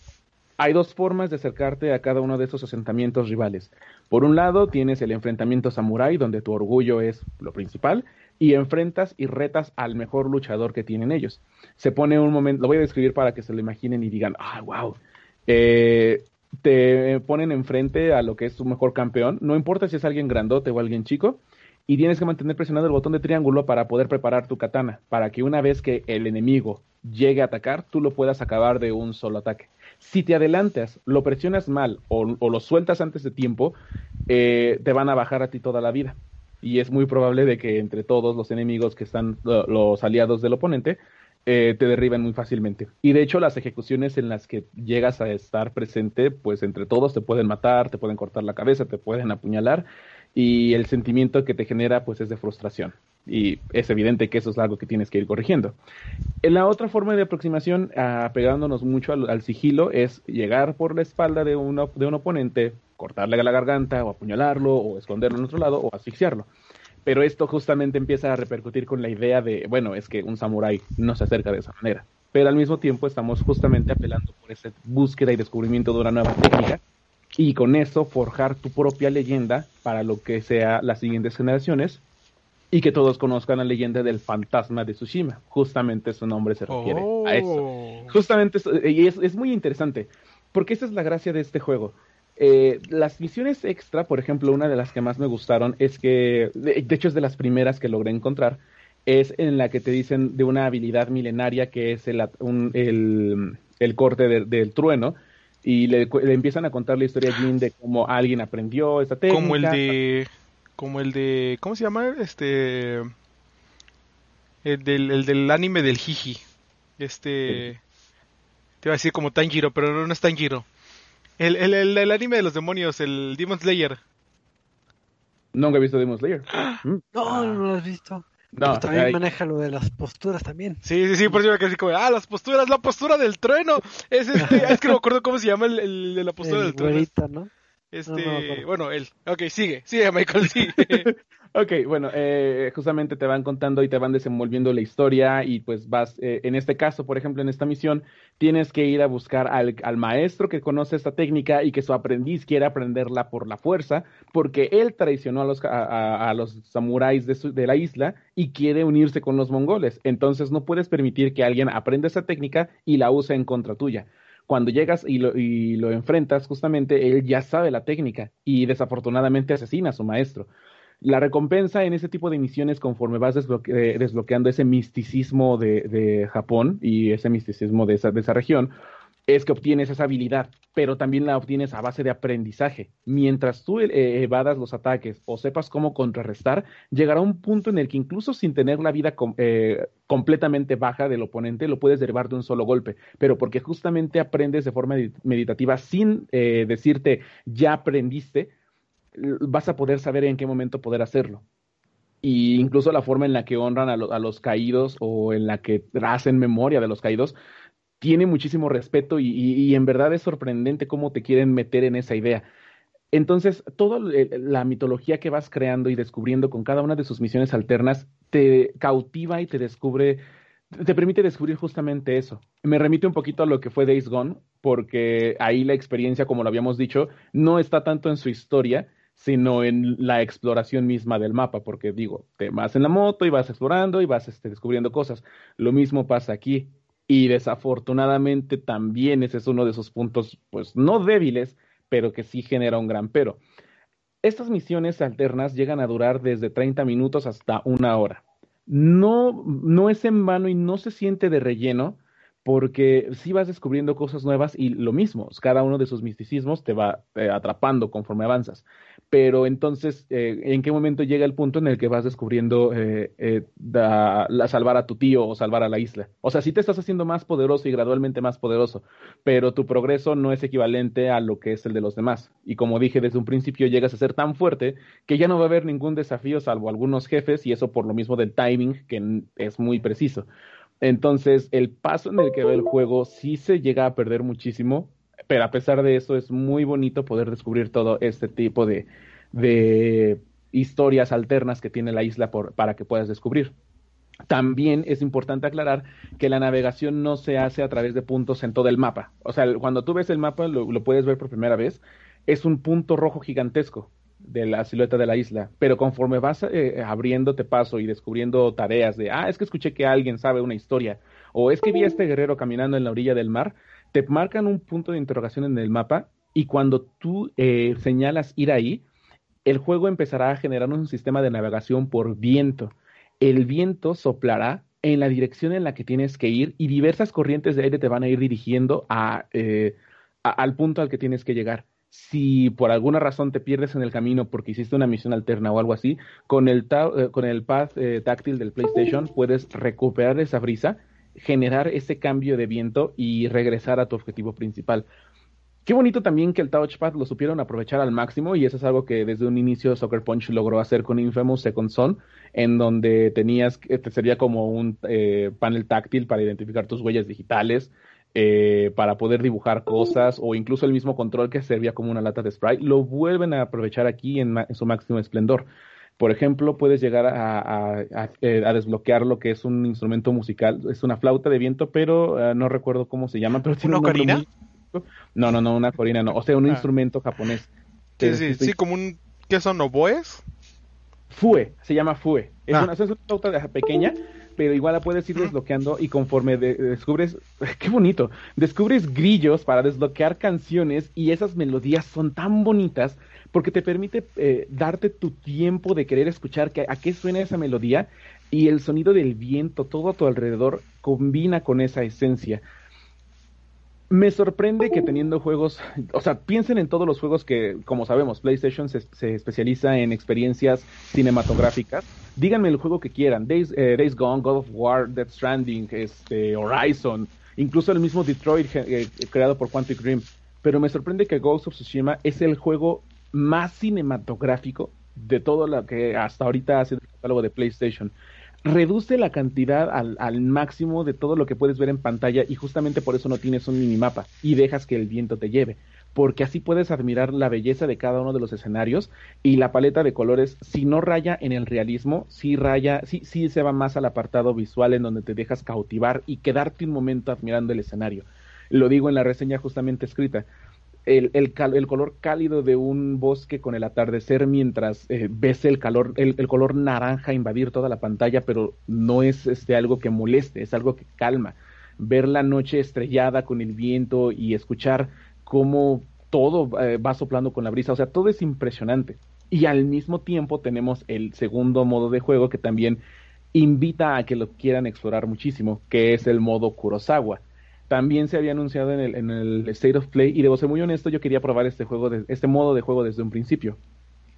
Hay dos formas de acercarte a cada uno de esos asentamientos rivales. Por un lado tienes el enfrentamiento samurai, donde tu orgullo es lo principal, y enfrentas y retas al mejor luchador que tienen ellos. Se pone un momento, lo voy a describir para que se lo imaginen y digan, ah, wow. Eh, te ponen enfrente a lo que es tu mejor campeón, no importa si es alguien grandote o alguien chico, y tienes que mantener presionado el botón de triángulo para poder preparar tu katana, para que una vez que el enemigo llegue a atacar, tú lo puedas acabar de un solo ataque. Si te adelantas, lo presionas mal o, lo sueltas antes de tiempo, eh, te van a bajar a ti toda la vida y es muy probable de que entre todos los enemigos que están los aliados del oponente eh, te derriben muy fácilmente. Y de hecho las ejecuciones en las que llegas a estar presente, pues entre todos te pueden matar, te pueden cortar la cabeza, te pueden apuñalar y el sentimiento que te genera pues es de frustración. Y es evidente que eso es algo que tienes que ir corrigiendo. La otra forma de aproximación, apegándonos mucho al, sigilo, es llegar por la espalda de, uno, de un oponente, cortarle la garganta o apuñalarlo o esconderlo en otro lado o asfixiarlo. Pero esto justamente empieza a repercutir con la idea de, bueno, es que un samurái no se acerca de esa manera. Pero al mismo tiempo estamos justamente apelando por esa búsqueda y descubrimiento de una nueva técnica y con eso forjar tu propia leyenda para lo que sea las siguientes generaciones y que todos conozcan la leyenda del fantasma de Tsushima. Justamente su nombre se refiere a eso. Oh. Justamente, y es, es muy interesante, porque esa es la gracia de este juego eh, las misiones extra, por ejemplo, una de las que más me gustaron es que, de, hecho es de las primeras que logré encontrar, es en la que te dicen de una habilidad milenaria que es el, el, corte del trueno y le, empiezan a contar la historia a Jin de cómo alguien aprendió esta técnica. Como el de, como el de, ¿cómo se llama? Este, el del, el del anime del Jiji. Este, te iba a decir como Tanjiro, pero no, no es Tanjiro. El, el, el, anime de los demonios, el Demon Slayer. Nunca he visto Demon Slayer. ¿Mm? No, no lo has visto. No, también maneja lo de las posturas también. Sí, sí, sí, por eso me quedé como, ah, las posturas, la postura del trueno. Es este, es que no me acuerdo cómo se llama el, el de la postura del trueno. ¿no? Este, bueno, él. Ok, sigue, sigue, Michael, sigue. Ok, bueno, eh, justamente te van contando y te van desenvolviendo la historia y pues vas, eh, en este caso, por ejemplo, en esta misión, tienes que ir a buscar al, al, maestro que conoce esta técnica y que su aprendiz quiere aprenderla por la fuerza, porque él traicionó a los, a, a los samuráis de, de la isla y quiere unirse con los mongoles. Entonces no puedes permitir que alguien aprenda esa técnica y la use en contra tuya cuando llegas y lo, y lo, enfrentas, justamente él ya sabe la técnica y desafortunadamente asesina a su maestro. La recompensa en ese tipo de misiones, conforme vas eh, desbloqueando ese misticismo de, Japón y ese misticismo de esa, de esa región, es que obtienes esa habilidad, pero también la obtienes a base de aprendizaje. Mientras tú eh, evadas los ataques o sepas cómo contrarrestar, llegará un punto en el que incluso sin tener la vida eh, completamente baja del oponente, lo puedes derribar de un solo golpe, pero porque justamente aprendes de forma meditativa sin decirte ya aprendiste, vas a poder saber en qué momento poder hacerlo. Y incluso la forma en la que honran a, los caídos o en la que hacen memoria de los caídos, tiene muchísimo respeto y, en verdad es sorprendente cómo te quieren meter en esa idea. Entonces, toda la mitología que vas creando y descubriendo con cada una de sus misiones alternas te cautiva y te descubre, te permite descubrir justamente eso. Me remite un poquito a lo que fue Days Gone, porque ahí la experiencia, como lo habíamos dicho, no está tanto en su historia, sino en la exploración misma del mapa, porque digo, te vas en la moto y vas explorando y vas este, descubriendo cosas. Lo mismo pasa aquí. Y desafortunadamente también ese es uno de esos puntos, pues no débiles, pero que sí genera un gran pero. Estas misiones alternas llegan a durar desde 30 minutos hasta una hora. No, no es en vano y no se siente de relleno, porque sí vas descubriendo cosas nuevas y lo mismo, cada uno de sus misticismos te va eh, atrapando conforme avanzas. Pero entonces, eh, ¿en qué momento llega el punto en el que vas descubriendo eh, la, salvar a tu tío o salvar a la isla? O sea, sí te estás haciendo más poderoso y gradualmente más poderoso, pero tu progreso no es equivalente a lo que es el de los demás. Y como dije desde un principio, llegas a ser tan fuerte que ya no va a haber ningún desafío salvo algunos jefes y eso por lo mismo del timing que es muy preciso. Entonces, el paso en el que va el juego sí se llega a perder muchísimo, pero a pesar de eso es muy bonito poder descubrir todo este tipo de, de historias alternas que tiene la isla para que puedas descubrir. También es importante aclarar que la navegación no se hace a través de puntos en todo el mapa. O sea, cuando tú ves el mapa, lo puedes ver por primera vez, es un punto rojo gigantesco de la silueta de la isla, pero conforme vas eh, abriéndote paso y descubriendo tareas de, ah, es que escuché que alguien sabe una historia, o es que vi a este guerrero caminando en la orilla del mar, te marcan un punto de interrogación en el mapa y cuando tú eh, señalas ir ahí, el juego empezará a generar un sistema de navegación por viento. El viento soplará en la dirección en la que tienes que ir y diversas corrientes de aire te van a ir dirigiendo a, eh, al punto al que tienes que llegar si por alguna razón te pierdes en el camino porque hiciste una misión alterna o algo así, con el, eh, con el pad eh, táctil del PlayStation puedes recuperar esa brisa, generar ese cambio de viento y regresar a tu objetivo principal. Qué bonito también que el touchpad lo supieron aprovechar al máximo y eso es algo que desde un inicio Soccer Punch logró hacer con Infamous Second Son, en donde tenías, te sería como un eh, panel táctil para identificar tus huellas digitales, eh, para poder dibujar cosas o incluso el mismo control que servía como una lata de sprite, lo vuelven a aprovechar aquí en, su máximo esplendor. Por ejemplo, puedes llegar a, eh, a, desbloquear lo que es un instrumento musical, es una flauta de viento, pero eh, no recuerdo cómo se llama. Pero ¿Una corina? No, no, no, una corina no, o sea, un ah. instrumento japonés. Sí, sí, sí, como un... ¿Qué son oboes? Fue, se llama Fue. Es, ah. una, es una flauta pequeña pero igual la puedes ir desbloqueando y conforme descubres, qué bonito, descubres grillos para desbloquear canciones y esas melodías son tan bonitas porque te permite eh, darte tu tiempo de querer escuchar a qué suena esa melodía y el sonido del viento, todo a tu alrededor combina con esa esencia me sorprende que teniendo juegos, o sea, piensen en todos los juegos que, como sabemos, PlayStation se, especializa en experiencias cinematográficas. Díganme el juego que quieran, Days, eh, Days Gone, God of War, Death Stranding, este, Horizon, incluso el mismo Detroit eh, creado por Quantic Dream. Pero me sorprende que Ghost of Tsushima es el juego más cinematográfico de todo lo que hasta ahorita ha sido el catálogo de PlayStation reduce la cantidad al, máximo de todo lo que puedes ver en pantalla y justamente por eso no tienes un minimapa y dejas que el viento te lleve porque así puedes admirar la belleza de cada uno de los escenarios y la paleta de colores, si no raya en el realismo, sí raya, sí, sí se va más al apartado visual en donde te dejas cautivar y quedarte un momento admirando el escenario. Lo digo en la reseña justamente escrita. El, color cálido de un bosque con el atardecer mientras eh, ves el, calor, el, el, color naranja invadir toda la pantalla, pero no es este, algo que moleste, es algo que calma. Ver la noche estrellada con el viento y escuchar cómo todo eh, va soplando con la brisa, o sea, todo es impresionante. Y al mismo tiempo tenemos el segundo modo de juego que también invita a que lo quieran explorar muchísimo, que es el modo Kurosawa. También se había anunciado en el, en el State of Play y debo ser muy honesto, yo quería probar este juego, de, este modo de juego desde un principio.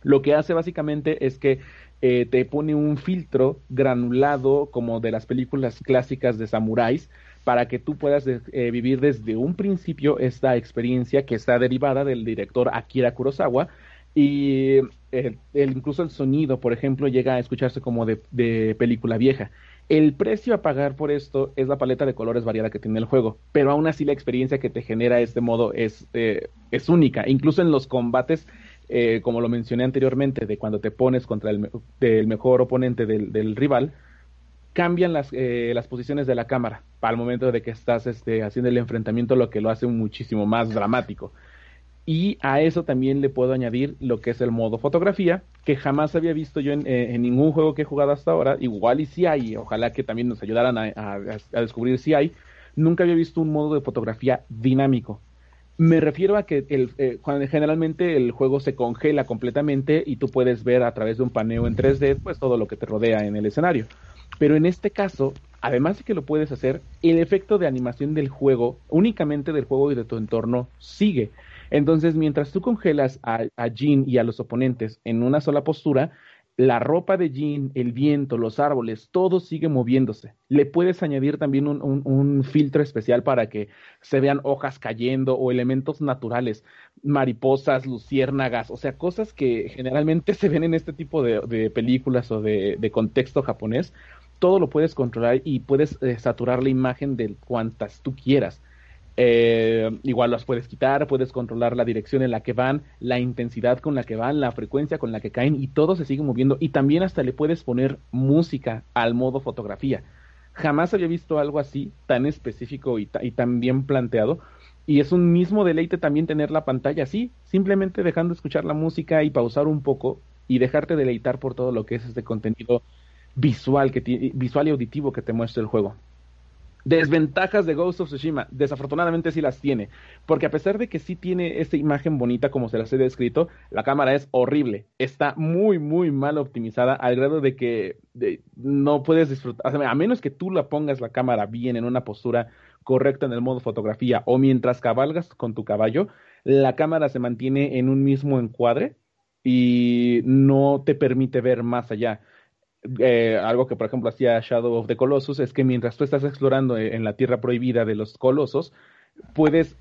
Lo que hace básicamente es que eh, te pone un filtro granulado como de las películas clásicas de samuráis para que tú puedas eh, vivir desde un principio esta experiencia que está derivada del director Akira Kurosawa y eh, incluso el sonido, por ejemplo, llega a escucharse como de, película vieja. El precio a pagar por esto es la paleta de colores variada que tiene el juego, pero aún así la experiencia que te genera este modo es, eh, es única. Incluso en los combates, como lo mencioné anteriormente, de cuando te pones contra el, mejor oponente del rival, cambian las, eh, las posiciones de la cámara el momento de que estás este, haciendo el enfrentamiento, lo que lo hace muchísimo más dramático. Y a eso también le puedo añadir lo que es el modo fotografía, que jamás había visto yo en, eh, ningún juego que he jugado hasta ahora. Igual y si hay, ojalá que también nos ayudaran a, descubrir si hay. Nunca había visto un modo de fotografía dinámico. Me refiero a que eh, generalmente el juego se congela completamente y tú puedes ver a través de un paneo en 3D pues todo lo que te rodea en el escenario. Pero en este caso, además de que lo puedes hacer, el efecto de animación del juego, únicamente del juego y de tu entorno, sigue. Entonces, mientras tú congelas a, Jean y a los oponentes en una sola postura, la ropa de Jean, el viento, los árboles, todo sigue moviéndose. Le puedes añadir también un, un, filtro especial para que se vean hojas cayendo o elementos naturales, mariposas, luciérnagas, o sea, cosas que generalmente se ven en este tipo de, películas o de, de contexto japonés, todo lo puedes controlar y puedes eh, saturar la imagen de cuantas tú quieras. Eh, igual las puedes quitar, puedes controlar la dirección en la que van, la intensidad con la que van, la frecuencia con la que caen y todo se sigue moviendo y también hasta le puedes poner música al modo fotografía. Jamás había visto algo así tan específico y, y tan bien planteado y es un mismo deleite también tener la pantalla así, simplemente dejando escuchar la música y pausar un poco y dejarte deleitar por todo lo que es este contenido visual, que visual y auditivo que te muestra el juego. Desventajas de Ghost of Tsushima, desafortunadamente sí las tiene, porque a pesar de que sí tiene esta imagen bonita como se las he descrito, la cámara es horrible, está muy muy mal optimizada al grado de que no puedes disfrutar, a menos que tú la pongas la cámara bien en una postura correcta en el modo fotografía o mientras cabalgas con tu caballo, la cámara se mantiene en un mismo encuadre y no te permite ver más allá. Eh, algo que por ejemplo hacía Shadow of the Colossus es que mientras tú estás explorando e, en la tierra prohibida de los colosos, puedes,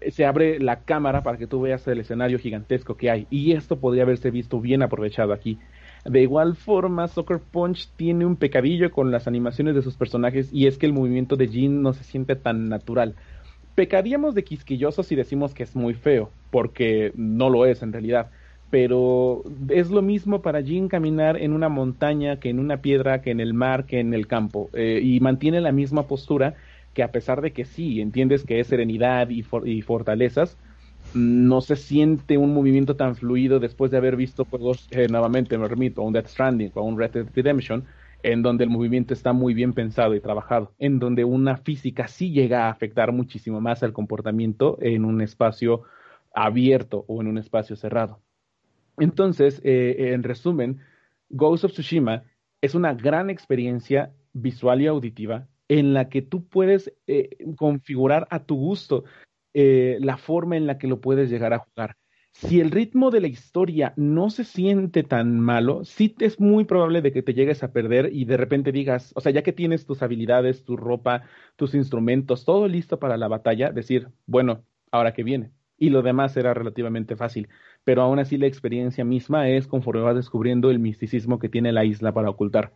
eh, se abre la cámara para que tú veas el escenario gigantesco que hay. Y esto podría haberse visto bien aprovechado aquí. De igual forma, Soccer Punch tiene un pecadillo con las animaciones de sus personajes y es que el movimiento de Jin no se siente tan natural. Pecaríamos de quisquillosos si decimos que es muy feo, porque no lo es en realidad pero es lo mismo para Jin caminar en una montaña que en una piedra, que en el mar, que en el campo, eh, y mantiene la misma postura que a pesar de que sí, entiendes que es serenidad y, fortalezas, no se siente un movimiento tan fluido después de haber visto juegos, eh, nuevamente me un Death Stranding o un Red Redemption, en donde el movimiento está muy bien pensado y trabajado, en donde una física sí llega a afectar muchísimo más al comportamiento en un espacio abierto o en un espacio cerrado. Entonces, eh, en resumen, Ghost of Tsushima es una gran experiencia visual y auditiva en la que tú puedes eh, configurar a tu gusto eh, la forma en la que lo puedes llegar a jugar. Si el ritmo de la historia no se siente tan malo, sí es muy probable de que te llegues a perder y de repente digas, o sea, ya que tienes tus habilidades, tu ropa, tus instrumentos, todo listo para la batalla, decir, bueno, ahora que viene. Y lo demás era relativamente fácil pero aún así la experiencia misma es conforme vas descubriendo el misticismo que tiene la isla para ocultar.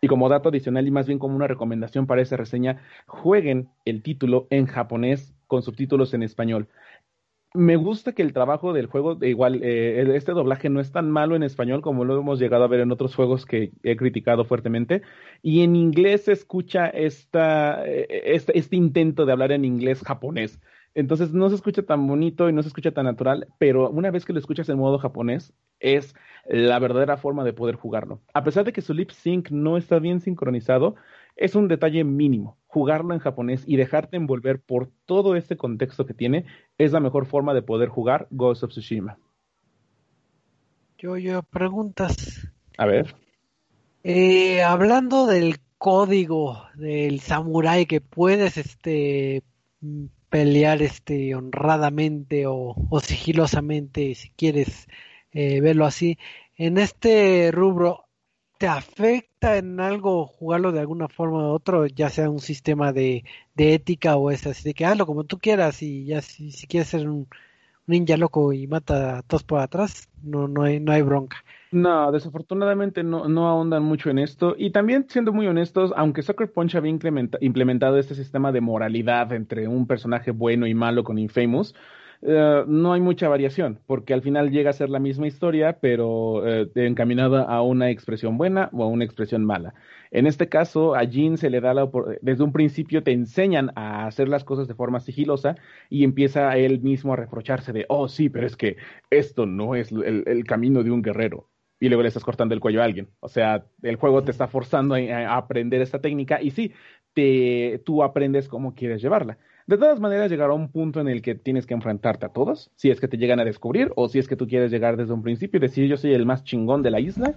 Y como dato adicional y más bien como una recomendación para esa reseña, jueguen el título en japonés con subtítulos en español me gusta que el trabajo del juego, igual, eh, este doblaje no es tan malo en español como lo hemos llegado a ver en otros juegos que he criticado fuertemente. Y en inglés se escucha esta, eh, este, este, intento de hablar en inglés japonés. Entonces no se escucha tan bonito y no se escucha tan natural, pero una vez que lo escuchas en modo japonés, es la verdadera forma de poder jugarlo. A pesar de que su lip sync no está bien sincronizado, es un detalle mínimo. Jugarlo en japonés y dejarte envolver por todo este contexto que tiene es la mejor forma de poder jugar Ghost of Tsushima. Yo, yo, preguntas. A ver. Eh, hablando del código del samurái que puedes este pelear este honradamente o, sigilosamente si quieres eh, verlo así en este rubro te afecta en algo jugarlo de alguna forma u otra, ya sea un sistema de, ética o es así de que hazlo como tú quieras y ya si, si quieres ser un, ninja loco y mata a todos por atrás, no, no, hay, no hay bronca. No, desafortunadamente no, no ahondan mucho en esto. Y también, siendo muy honestos, aunque Sucker Punch había implementado este sistema de moralidad entre un personaje bueno y malo con Infamous, eh, no hay mucha variación, porque al final llega a ser la misma historia, pero eh, encaminada a una expresión buena o a una expresión mala. En este caso, a Jean se le da la desde un principio te enseñan a hacer las cosas de forma sigilosa y empieza él mismo a reprocharse de, oh sí, pero es que esto no es el, camino de un guerrero. Y luego le estás cortando el cuello a alguien. O sea, el juego te está forzando a, a aprender esta técnica y sí, te, tú aprendes cómo quieres llevarla. De todas maneras, llegará un punto en el que tienes que enfrentarte a todos, si es que te llegan a descubrir o si es que tú quieres llegar desde un principio y decir yo soy el más chingón de la isla.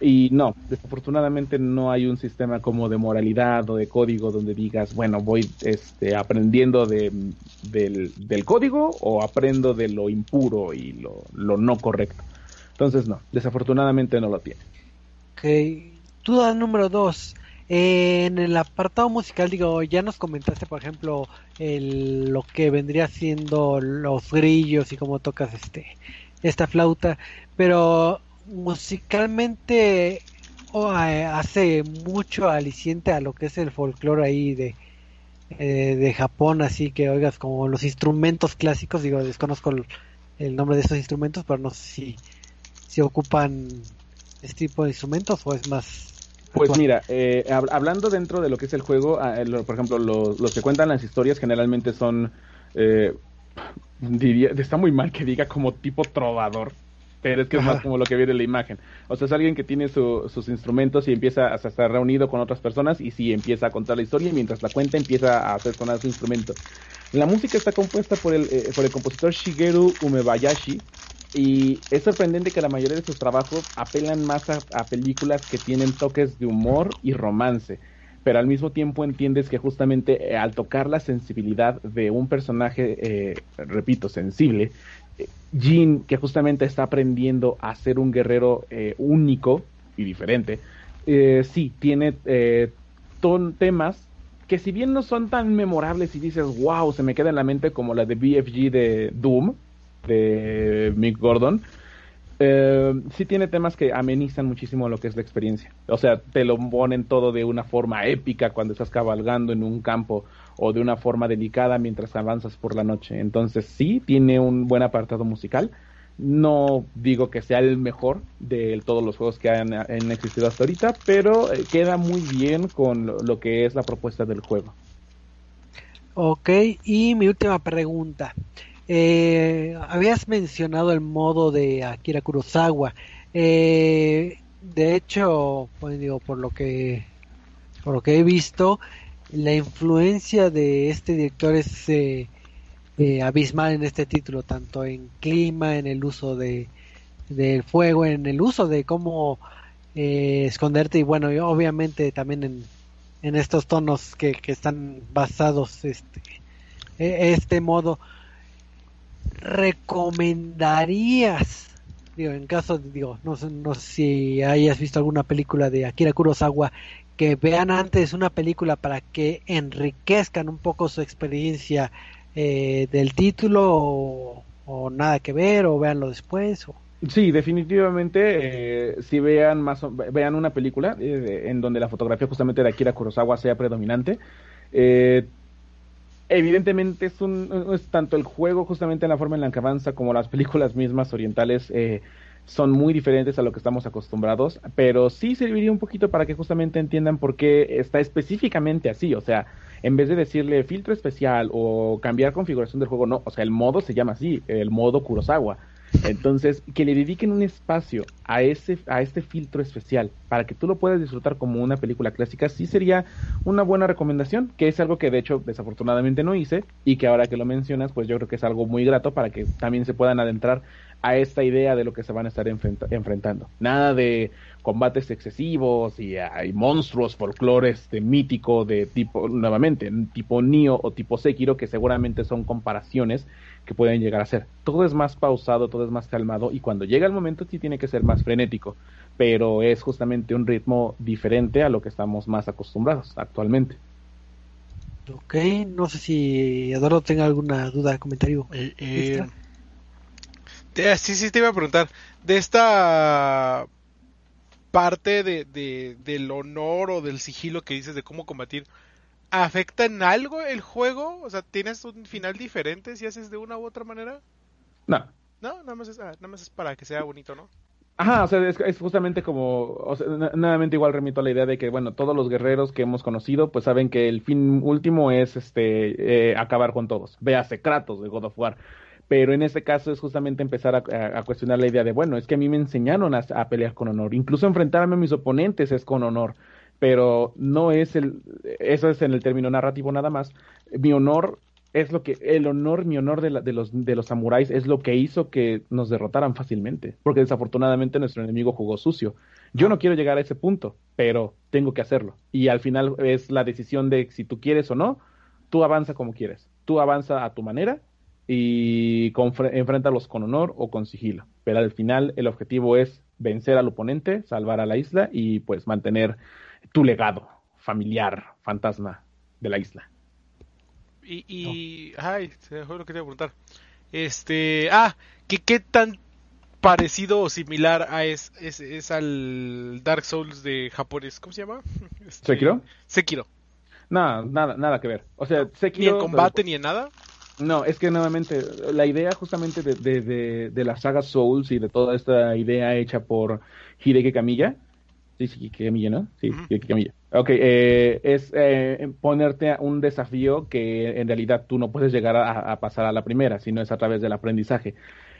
Y no, desafortunadamente no hay un sistema como de moralidad o de código donde digas, bueno, voy este, aprendiendo de, del, código o aprendo de lo impuro y lo, lo no correcto. Entonces no, desafortunadamente no lo tiene. Ok, duda número dos en el apartado musical, digo, ya nos comentaste, por ejemplo, el, lo que vendría siendo los grillos y cómo tocas este esta flauta, pero musicalmente eh, hace mucho aliciente a lo que es el folclore ahí de, eh, de Japón, así que oigas como los instrumentos clásicos, digo, desconozco el, el nombre de estos instrumentos, pero no sé si, si ocupan este tipo de instrumentos o es más pues mira, eh, hablando dentro de lo que es el juego, ah, por ejemplo, los, que cuentan las historias generalmente son, eh, diría, está muy mal que diga como tipo trovador, pero es que es más como lo que viene en la imagen. O sea, es alguien que tiene sus instrumentos y empieza a estar reunido con otras personas y sí empieza a contar la historia y mientras la cuenta empieza a hacer sonar su instrumento. La música está compuesta por el, eh, por el compositor Shigeru Umebayashi, y es sorprendente que la mayoría de sus trabajos apelan más a, películas que tienen toques de humor y romance, pero al mismo tiempo entiendes que justamente eh, al tocar la sensibilidad de un personaje, eh, repito, sensible, eh, Jean, que justamente está aprendiendo a ser un guerrero único y diferente, sí, tiene temas que si bien no son tan memorables y dices, wow, se me queda en la mente como la de BFG de Doom, de Mick Gordon, eh, sí tiene temas que amenizan muchísimo lo que es la experiencia. O sea, te lo ponen todo de una forma épica cuando estás cabalgando en un campo o de una forma delicada mientras avanzas por la noche. Entonces sí, tiene un buen apartado musical. No digo que sea el mejor de todos los juegos que han, existido hasta ahorita, pero eh, queda muy bien con lo que es la propuesta del juego. Ok, y mi última pregunta. Eh, habías mencionado el modo de Akira Kurosawa. Eh, de hecho, pues digo, por lo que por lo que he visto, la influencia de este director es eh, eh, abismal en este título, tanto en clima, en el uso de del fuego, en el uso de cómo esconderte y bueno, y obviamente también en, en estos tonos que, que están basados este e, este modo recomendarías? Digo, en caso, digo, no no sé si hayas visto alguna película de Akira Kurosawa, que vean antes una película para que enriquezcan un poco su experiencia eh, del título o, nada que ver o véanlo después. O... Sí, definitivamente, eh, si vean más, vean una película eh, en donde la fotografía justamente de Akira Kurosawa sea predominante, eh, evidentemente es, un, es tanto el juego justamente en la forma en la que avanza como las películas mismas orientales son muy diferentes a lo que estamos acostumbrados, pero sí serviría un poquito para que justamente entiendan por qué está específicamente así, o sea, en vez de decirle filtro especial o cambiar configuración del juego, no, o sea, el modo se llama así, el modo Kurosawa. Entonces, que le dediquen un espacio a ese a este filtro especial para que tú lo puedas disfrutar como una película clásica, sí sería una buena recomendación, que es algo que de hecho desafortunadamente no hice y que ahora que lo mencionas, pues yo creo que es algo muy grato para que también se puedan adentrar a esta idea de lo que se van a estar enfrentando. Nada de combates excesivos y hay monstruos folclores de mítico de tipo, nuevamente, tipo Nio o tipo Sekiro, que seguramente son comparaciones que pueden llegar a ser. Todo es más pausado, todo es más calmado y cuando llega el momento sí tiene que ser más frenético, pero es justamente un ritmo diferente a lo que estamos más acostumbrados actualmente. Ok, no sé si Eduardo tenga alguna duda, comentario. Eh, eh, sí, sí, te iba a preguntar, de esta parte de, del honor o del sigilo que dices de cómo combatir, ¿afecta en algo el juego? O sea, ¿tienes un final diferente si haces de una u otra manera? No. No, nada más es, ah, nada más es para que sea bonito, ¿no? Ajá, o sea, es, justamente como, o sea, nuevamente igual remito a la idea de que, bueno, todos los guerreros que hemos conocido, pues saben que el fin último es, este, eh, acabar con todos. Véase Kratos de God of War. Pero en este caso es justamente empezar a, cuestionar la idea de, bueno, es que a mí me enseñaron a, a pelear con honor. Incluso enfrentarme a mis oponentes es con honor pero no es el, eso es en el término narrativo nada más. Mi honor es lo que, el honor, mi honor de, de, los, de los samuráis es lo que hizo que nos derrotaran fácilmente, porque desafortunadamente nuestro enemigo jugó sucio. Yo no quiero llegar a ese punto, pero tengo que hacerlo. Y al final es la decisión de si tú quieres o no, tú avanza como quieres. Tú avanza a tu manera y enfréntalos con honor o con sigilo. Pero al final el objetivo es vencer al oponente, salvar a la isla y pues mantener tu legado familiar, fantasma de la isla. Y, y ay, se me fue lo que te iba a preguntar. Este, ah, ¿qué, qué tan parecido o similar a es, es, al Dark Souls de japonés? ¿Cómo se llama? Este, ¿Sekiro? Sekiro. Nada, nada, nada que ver. O sea, Sekiro. Ni en combate ni en nada. No, es que nuevamente, la idea justamente de, de, de, de la saga Souls y de toda esta idea hecha por Hideki Kamiya Sí, sí, Camilla, ¿no? Sí, uh Camilla. Ok, eh, es eh, ponerte un desafío que en realidad tú no puedes llegar a, pasar a la primera, sino es a través del aprendizaje.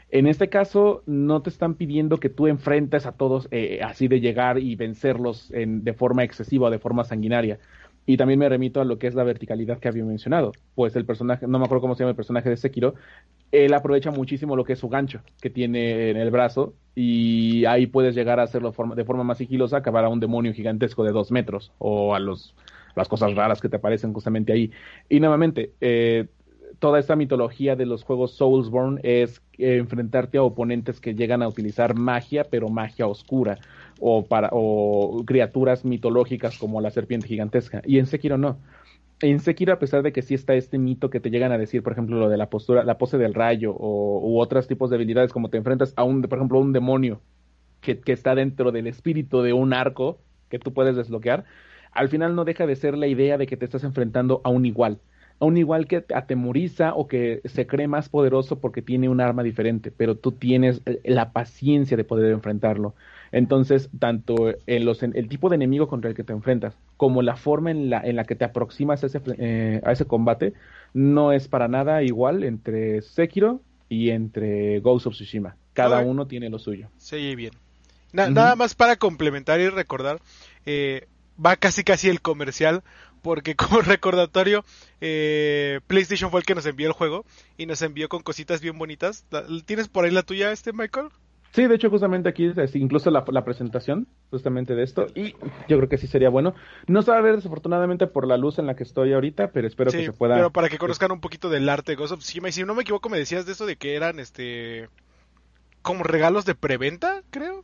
En este caso, no te están pidiendo que tú enfrentes a todos eh, así de llegar y vencerlos en, de forma excesiva, de forma sanguinaria. Y también me remito a lo que es la verticalidad que había mencionado. Pues el personaje, no me acuerdo cómo se llama el personaje de Sekiro, él aprovecha muchísimo lo que es su gancho que tiene en el brazo y ahí puedes llegar a hacerlo de forma más sigilosa, acabar a un demonio gigantesco de dos metros o a los, las cosas raras que te aparecen justamente ahí. Y nuevamente, eh, toda esta mitología de los juegos Soulsborne es enfrentarte a oponentes que llegan a utilizar magia, pero magia oscura o, para, o criaturas mitológicas como la serpiente gigantesca. Y en Sekiro no. En Sekiro, a pesar de que sí está este mito que te llegan a decir, por ejemplo, lo de la postura, la pose del rayo o, u otros tipos de habilidades, como te enfrentas a un, por ejemplo, un demonio que, que está dentro del espíritu de un arco que tú puedes desbloquear, al final no deja de ser la idea de que te estás enfrentando a un igual a un igual que atemoriza o que se cree más poderoso porque tiene un arma diferente, pero tú tienes la paciencia de poder enfrentarlo. Entonces, tanto en los, el tipo de enemigo contra el que te enfrentas, como la forma en la, en la que te aproximas a ese, eh, a ese combate, no es para nada igual entre Sekiro y entre Ghost of Tsushima. Cada uno tiene lo suyo. Sí, bien. Nada más para complementar y recordar, eh, va casi casi el comercial, porque como recordatorio, eh, PlayStation fue el que nos envió el juego y nos envió con cositas bien bonitas. ¿Tienes por ahí la tuya, este Michael? Sí, de hecho, justamente aquí es incluso la, presentación justamente de esto y yo creo que sí sería bueno. No se va a ver desafortunadamente por la luz en la que estoy ahorita, pero espero que se pueda. Pero para que conozcan un poquito del arte de Ghost of Tsushima. Y si no me equivoco, me decías de eso de que eran este como regalos de preventa, creo.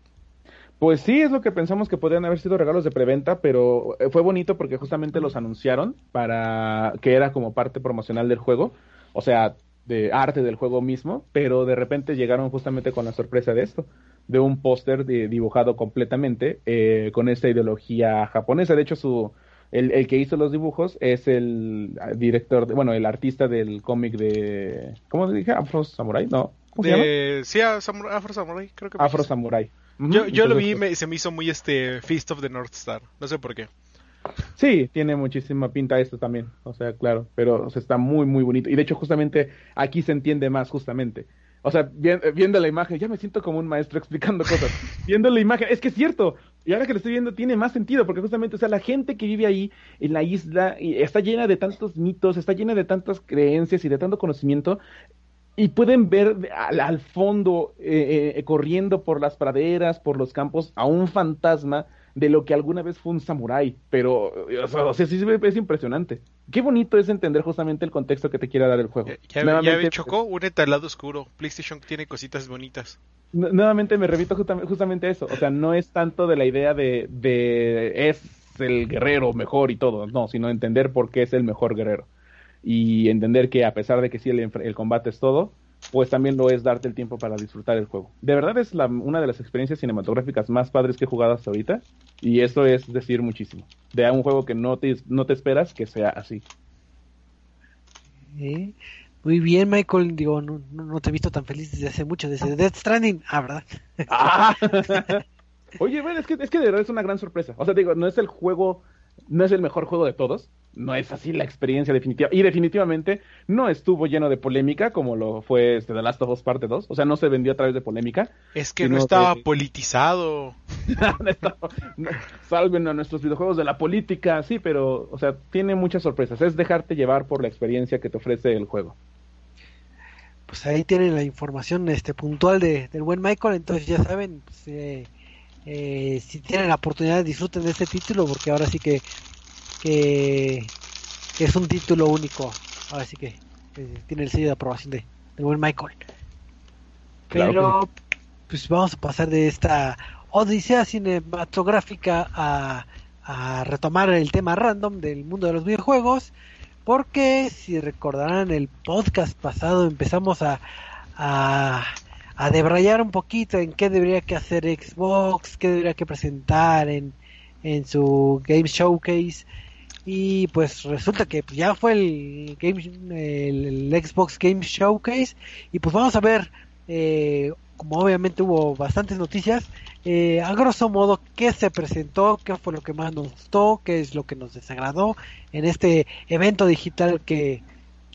Pues sí, es lo que pensamos que podrían haber sido regalos de preventa, pero eh, fue bonito porque justamente los anunciaron para que era como parte promocional del juego. O sea, de arte del juego mismo, pero de repente llegaron justamente con la sorpresa de esto, de un póster dibujado completamente eh, con esta ideología japonesa. De hecho, su el, el, que hizo los dibujos es el director, bueno, el artista del cómic de, ¿cómo se dije? Afro Samurai, ¿no? ¿Cómo se llama? Sí, Afro Samurai, creo que. Afro Samurai. Yo, yo lo vi y pues se me hizo muy este Feast of the North Star, no sé por qué. Sí, tiene muchísima pinta esto también, o sea, claro, pero está muy, muy bonito. Y de hecho, justamente aquí se entiende más, justamente. O sea, viendo la imagen, ya me siento como un maestro explicando cosas. viendo la imagen, es que es cierto. Y ahora que lo estoy viendo, tiene más sentido, porque justamente, o sea, la gente que vive ahí en la isla está llena de tantos mitos, está llena de tantas creencias y de tanto conocimiento. Y pueden ver al, fondo, eh, eh, corriendo por las praderas, por los campos, a un fantasma de lo que alguna vez fue un samurái, pero, o sea, sí es impresionante. Qué bonito es entender justamente el contexto que te quiere dar el juego. Ya, ya, ya chocó, únete al lado oscuro. PlayStation tiene cositas bonitas. Nuevamente me repito justamente eso, o sea, no es tanto de la idea de, de es el guerrero mejor y todo, no, sino entender por qué es el mejor guerrero. Y entender que a pesar de que sí el, el combate es todo, pues también lo es darte el tiempo para disfrutar el juego. De verdad es la, una de las experiencias cinematográficas más padres que he jugado hasta ahorita y eso es decir muchísimo. De un juego que no te, no te esperas que sea así. Muy bien, Michael. Digo, no, no, te he visto tan feliz desde hace mucho, desde Death Stranding. Ah, ¿verdad? Ah. Oye, bueno, es que, es que de verdad es una gran sorpresa. O sea, digo, no es el juego, no es el mejor juego de todos, no es así la experiencia definitiva. Y definitivamente no estuvo lleno de polémica como lo fue este The Last of Us Parte 2. O sea, no se vendió a través de polémica. Es que no estaba politizado. Salven a nuestros videojuegos de la política, sí, pero, o sea, tiene muchas sorpresas. Es dejarte llevar por la experiencia que te ofrece el juego. Pues ahí tienen la información este puntual de, del buen Michael. Entonces ya saben, pues, eh, eh, si tienen la oportunidad disfruten de este título porque ahora sí que que, es un título único. Ahora sí que tiene el sello de aprobación de, buen Michael. Pero pues vamos a pasar de esta odisea cinematográfica a, a retomar el tema random del mundo de los videojuegos. Porque si recordarán el podcast pasado empezamos a, a, a debrayar un poquito en qué debería que hacer Xbox, qué debería que presentar en, en su Game Showcase y pues resulta que ya fue el, Xbox Game Showcase y pues vamos a ver, eh, como obviamente hubo bastantes noticias, eh, a grosso modo qué se presentó, qué fue lo que más nos gustó, qué es lo que nos desagradó en este evento digital que,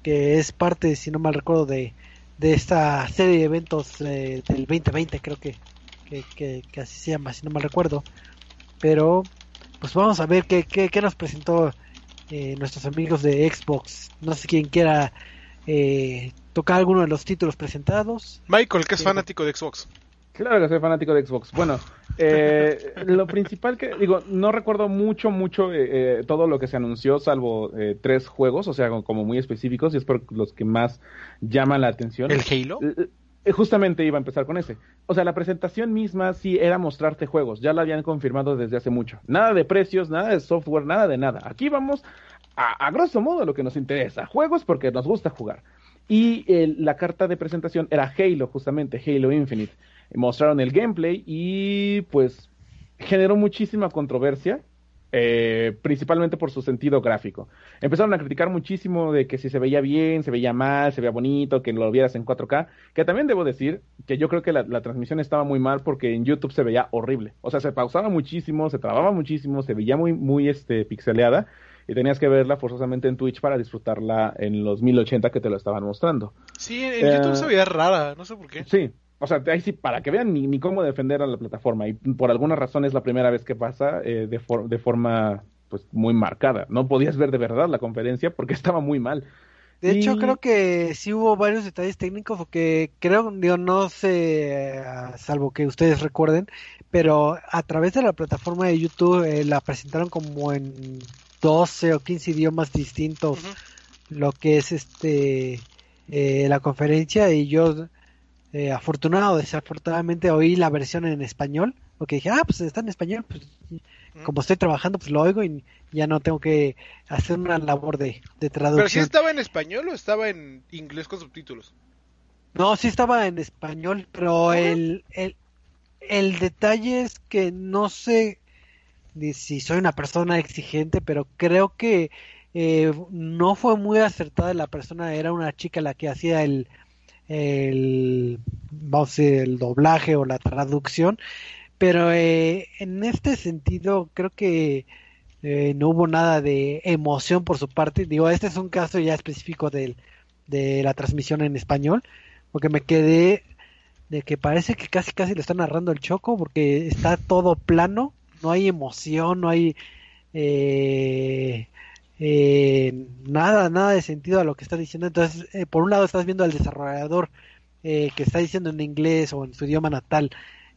que es parte, si no mal recuerdo, de, de esta serie de eventos eh, del 2020, creo que, que, así se llama, si no mal recuerdo. Pero pues vamos a ver qué, qué, nos presentó eh, nuestros amigos de Xbox. No sé quién quiera eh, tocar alguno de los títulos presentados. Michael, que es fanático de Xbox. Claro que soy fanático de Xbox. Bueno, eh, lo principal que digo, no recuerdo mucho, mucho todo lo que se anunció, salvo tres juegos, o sea, como muy específicos, y es por los que más llaman la atención. ¿El Halo? Eh, justamente iba a empezar con ese. O sea, la presentación misma sí era mostrarte juegos, ya lo habían confirmado desde hace mucho. Nada de precios, nada de software, nada de nada. Aquí vamos a, grosso modo lo que nos interesa, juegos porque nos gusta jugar. Y la carta de presentación era Halo, justamente, Halo Infinite. Mostraron el gameplay y pues generó muchísima controversia eh, principalmente por su sentido gráfico. Empezaron a criticar muchísimo de que si se veía bien, se veía mal, se veía bonito, que lo vieras en 4K, que también debo decir que yo creo que la, transmisión estaba muy mal porque en YouTube se veía horrible. O sea, se pausaba muchísimo, se trababa muchísimo, se veía muy, muy este, pixeleada y tenías que verla forzosamente en Twitch para disfrutarla en los 1080 que te lo estaban mostrando. Sí, en, YouTube se veía rara, no sé por qué. Sí, o sea, ahí sí, para que vean ni, cómo defender a la plataforma. Y por alguna razón es la primera vez que pasa eh, de, de forma pues muy marcada. No podías ver de verdad la conferencia porque estaba muy mal. De hecho, creo que sí hubo varios detalles técnicos, porque creo, digo, no sé, salvo que ustedes recuerden, pero a través de la plataforma de YouTube eh, la presentaron como en 12 o 15 idiomas distintos, lo que es este eh, la conferencia, y yo eh, afortunado o desafortunadamente oí la versión en español porque dije, ah, pues está en español, pues como estoy trabajando, pues lo oigo y ya no tengo que hacer una labor de, de traducción. ¿Pero si estaba en español o estaba en inglés con subtítulos? No, sí estaba en español, pero el, el, el detalle es que no sé si soy una persona exigente, pero creo que eh, no fue muy acertada la persona, era una chica la que hacía el, el, vamos el doblaje o la traducción, pero eh, en este sentido creo que eh, no hubo nada de emoción por su parte. Digo, este es un caso ya específico de, de la transmisión en español, porque me quedé de que parece que casi casi le está narrando el choco, porque está todo plano, no hay emoción, no hay eh, eh, nada, nada de sentido a lo que está diciendo. Entonces, eh, por un lado estás viendo al desarrollador que está diciendo en inglés o en su idioma natal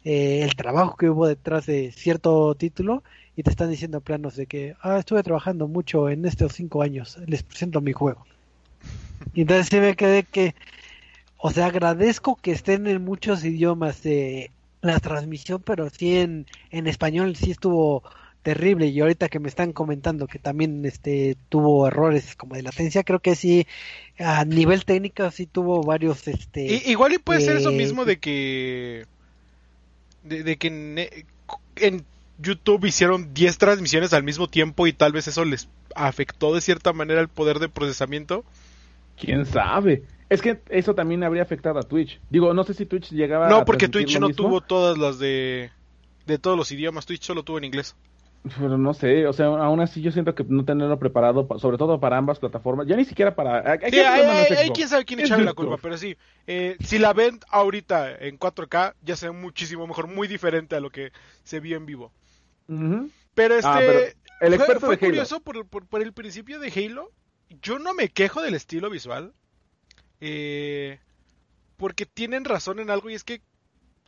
el trabajo que hubo detrás de cierto título y te están diciendo planos de que ah, estuve trabajando mucho en estos cinco años, les presento mi juego. Y entonces se me quedé que, o sea, agradezco que estén en muchos idiomas de la transmisión, pero sí en, en español sí estuvo terrible y ahorita que me están comentando que también este tuvo errores como de latencia creo que sí a nivel técnico sí tuvo varios este igual y puede ser eso mismo de que de, que en, YouTube hicieron 10 transmisiones al mismo tiempo y tal vez eso les afectó de cierta manera el poder de procesamiento quién sabe es que eso también habría afectado a Twitch. Digo, no sé si Twitch llegaba No, porque Twitch no tuvo todas las de de todos los idiomas, Twitch solo tuvo en inglés. Pero no sé, o sea, aún así yo siento que no tenerlo preparado, sobre todo para ambas plataformas, ya ni siquiera para... Sí, hay, quién sabe quién echarle la culpa, pero sí, eh, si la ven ahorita en 4K, ya se ve muchísimo mejor, muy diferente a lo que se vio en vivo. Pero ah, este... el experto fue, curioso por, por, el principio de Halo, yo no me quejo del estilo visual, eh, porque tienen razón en algo y es que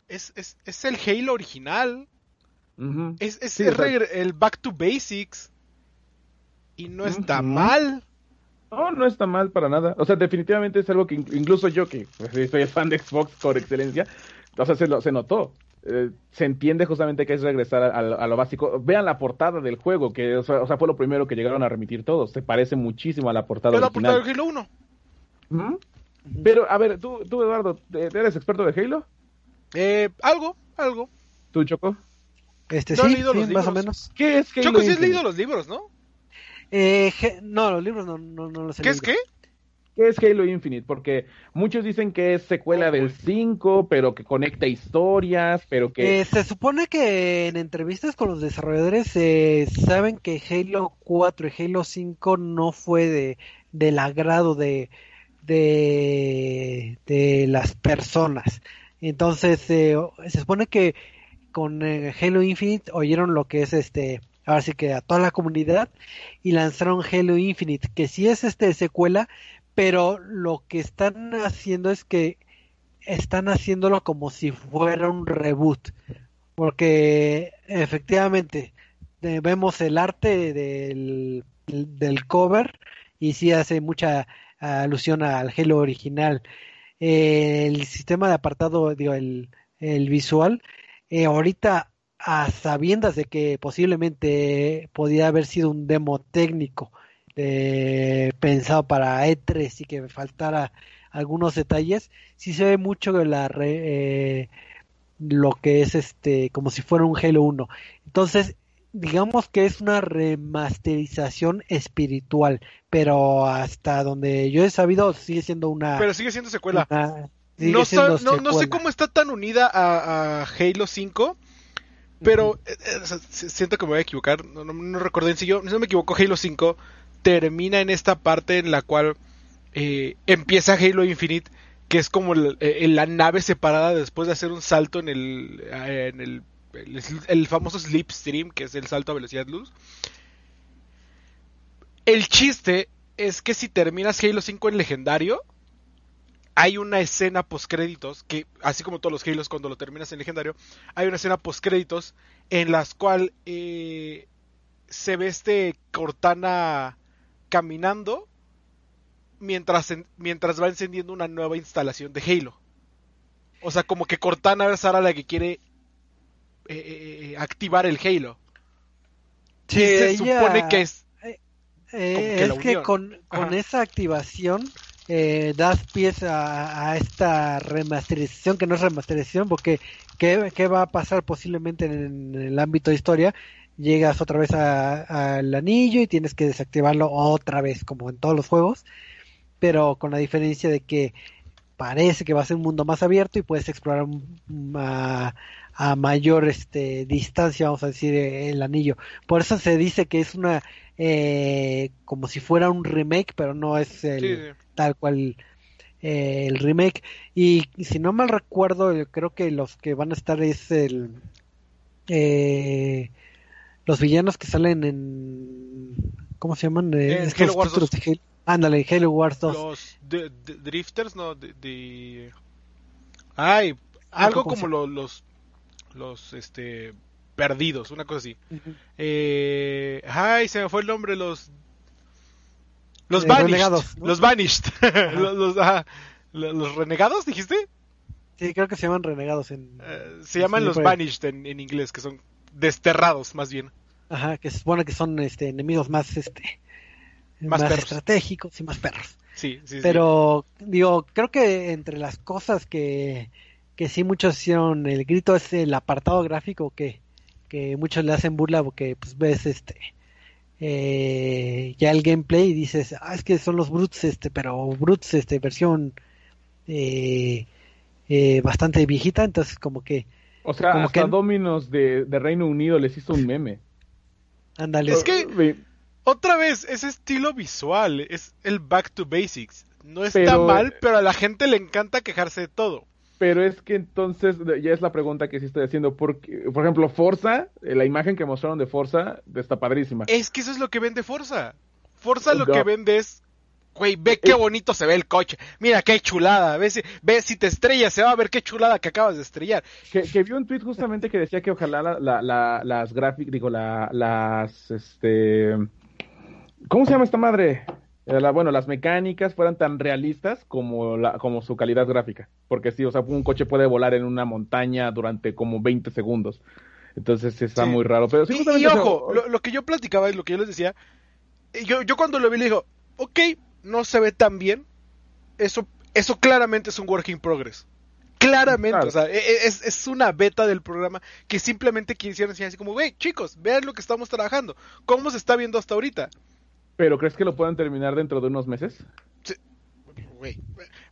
es, es, es el Halo original. Es, el, back to basics. Y no está mal. No, no está mal para nada. O sea, definitivamente es algo que incluso yo, que pues, soy fan de Xbox por excelencia, o sea, se, lo, se notó. Eh, se entiende justamente que es regresar a, lo básico. Vean la portada del juego, que o sea, fue lo primero que llegaron a remitir todos. Se parece muchísimo a la portada la portada de Halo 1. Pero, a ver, tú, tú Eduardo, ¿eres experto de Halo? Eh, algo, algo. ¿Tú, Choco? Este, sí, más o menos. ¿Qué es Halo Choco, sí has leído los libros, ¿no? Eh, no, los libros no, no, no los he ¿Qué es qué? ¿Qué es Halo Infinite? Porque muchos dicen que es secuela del 5, pero que conecta historias, pero que... Eh, se supone que en entrevistas con los desarrolladores eh, saben que Halo 4 y Halo 5 no fue de, del agrado de, de, de las personas. Entonces, eh, se supone que con eh, Halo Infinite oyeron lo que es este, ahora sí que a toda la comunidad y lanzaron Halo Infinite, que sí es este secuela, pero lo que están haciendo es que están haciéndolo como si fuera un reboot, porque efectivamente vemos el arte del, del cover y sí hace mucha alusión al Halo original. el sistema de apartado, digo, el, el visual eh, ahorita a sabiendas de que posiblemente podía haber sido un demo técnico eh, pensado para E3 y que faltara algunos detalles, sí se ve mucho la eh, lo que es este como si fuera un Halo 1. Entonces, digamos que es una remasterización espiritual, pero hasta donde yo he sabido sigue siendo una Pero sigue siendo secuela no, sé cómo está tan unida a, Halo 5, pero eh, eh, siento que me voy a equivocar. No, no, recuerdo si yo no me equivoco, Halo 5 termina en esta parte en la cual eh, empieza Halo Infinite, que es como la nave separada después de hacer un salto en el, en el, el, famoso slipstream, que es el salto a velocidad luz. El chiste es que si terminas Halo 5 en legendario, hay una escena post créditos que así como todos los Halos cuando lo terminas en legendario hay una escena post créditos en las cual eh, se ve este Cortana caminando mientras mientras va encendiendo una nueva instalación de Halo o sea como que Cortana es ahora la que quiere eh, activar el Halo. Sí, se supone que es. es que con, con esa activación das pies a, esta remasterización, que no es remasterización, porque ¿qué, ¿qué, va a pasar posiblemente en, el ámbito de historia? Llegas otra vez al anillo y tienes que desactivarlo otra vez, como en todos los juegos, pero con la diferencia de que parece que va a ser un mundo más abierto y puedes explorar a, a, mayor este, distancia, vamos a decir, el anillo. Por eso se dice que es una, eh, como si fuera un remake, pero no es el, tal cual eh, el remake. Y, si no mal recuerdo, creo que los que van a estar es el... Eh, los villanos que salen en... ¿Cómo se llaman? Eh, Ándale, Halo Wars 2. Los Drifters, no, de... Ay, algo como los, los, este, perdidos, una cosa así. eh, ay, se me fue el nombre, los... Los eh, Vanished. Los Vanished. los, los, renegados, dijiste? Sí, creo que se llaman renegados en... Eh, se llaman los Vanished en, en, inglés, que son desterrados, más bien. Ajá, que se supone que son este, enemigos más, este más, estratégicos y más perros. Sí, sí, Pero, digo, creo que entre las cosas que, que sí muchos hicieron el grito es el apartado gráfico que, que muchos le hacen burla porque pues ves este eh, ya el gameplay y dices ah es que son los brutes este pero brutes este versión eh, eh, bastante viejita entonces como que o sea como hasta que... Dominos de, de, Reino Unido les hizo un meme ándale es que otra vez, ese estilo visual, es el back to basics. No está mal, pero a la gente le encanta quejarse de todo. Pero es que entonces, ya es la pregunta que sí estoy haciendo. Porque, por ejemplo, Forza, eh, la imagen que mostraron de Forza está padrísima. Es que eso es lo que vende Forza. Forza lo que vende es Güey, ve qué bonito se ve el coche. Mira qué chulada. Ve si, ve si te estrellas, se va a ver qué chulada que acabas de estrellar. Que, que vi un tweet justamente que decía que ojalá la, la, las gráficas, digo, la, las, este, ¿Cómo se llama esta madre? Eh, bueno, las mecánicas fueran tan realistas como, la, como su calidad gráfica. Porque sí, o sea, un coche puede volar en una montaña durante como 20 segundos. Entonces está muy raro. Pero sí, y, ojo, lo, que yo platicaba es lo que yo les decía. Eh, yo, yo cuando lo vi le digo, ok, no se ve tan bien. Eso, eso claramente es un work in progress. Claramente, o sea, e, e, es, es, una beta del programa que simplemente quisieron enseñar así como, wey, chicos, vean lo que estamos trabajando, cómo se está viendo hasta ahorita. ¿Pero crees que lo puedan terminar dentro de unos meses?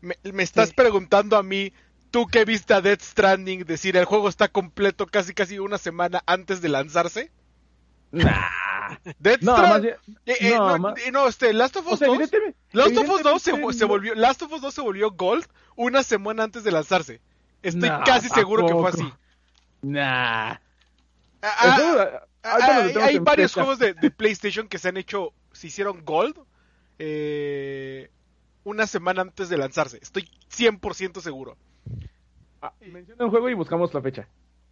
me, estás preguntando a mí, tú que viste a Death Stranding, decir el juego está completo casi casi una semana antes de lanzarse. Nah. Death no, Stranding. Eh, eh, no, eh, no, este, Last of Us 2. Last of Us 2 se, volvió, Last of Us 2 se volvió Gold una semana antes de lanzarse. Estoy casi seguro que fue así. Nah. Ah, ah, ah, hay, varios juegos de, de PlayStation que se han hecho se hicieron Gold eh, una semana antes de lanzarse. Estoy 100% seguro. Ah, menciona el juego y buscamos la fecha.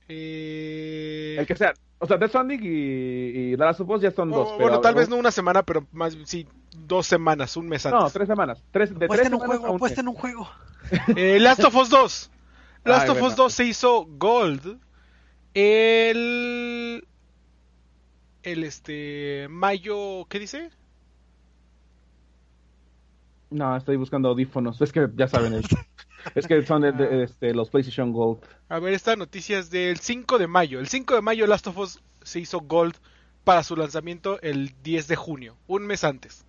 Eh... El que sea. O sea, Death Stranding y, y The Last of Us ya son dos. Bueno, tal vez no una semana, pero más sí, dos semanas, un mes antes. No, tres semanas. Tres, de tres en un juego, puesta en un juego. Eh, Last of Us 2. Last of Us 2 se hizo Gold el el este mayo, ¿qué dice? No, estoy buscando audífonos. Es que ya saben, es, es que son de, este, los PlayStation Gold. A ver, esta noticia es del 5 de mayo. El 5 de mayo Last of Us se hizo Gold para su lanzamiento el 10 de junio, un mes antes.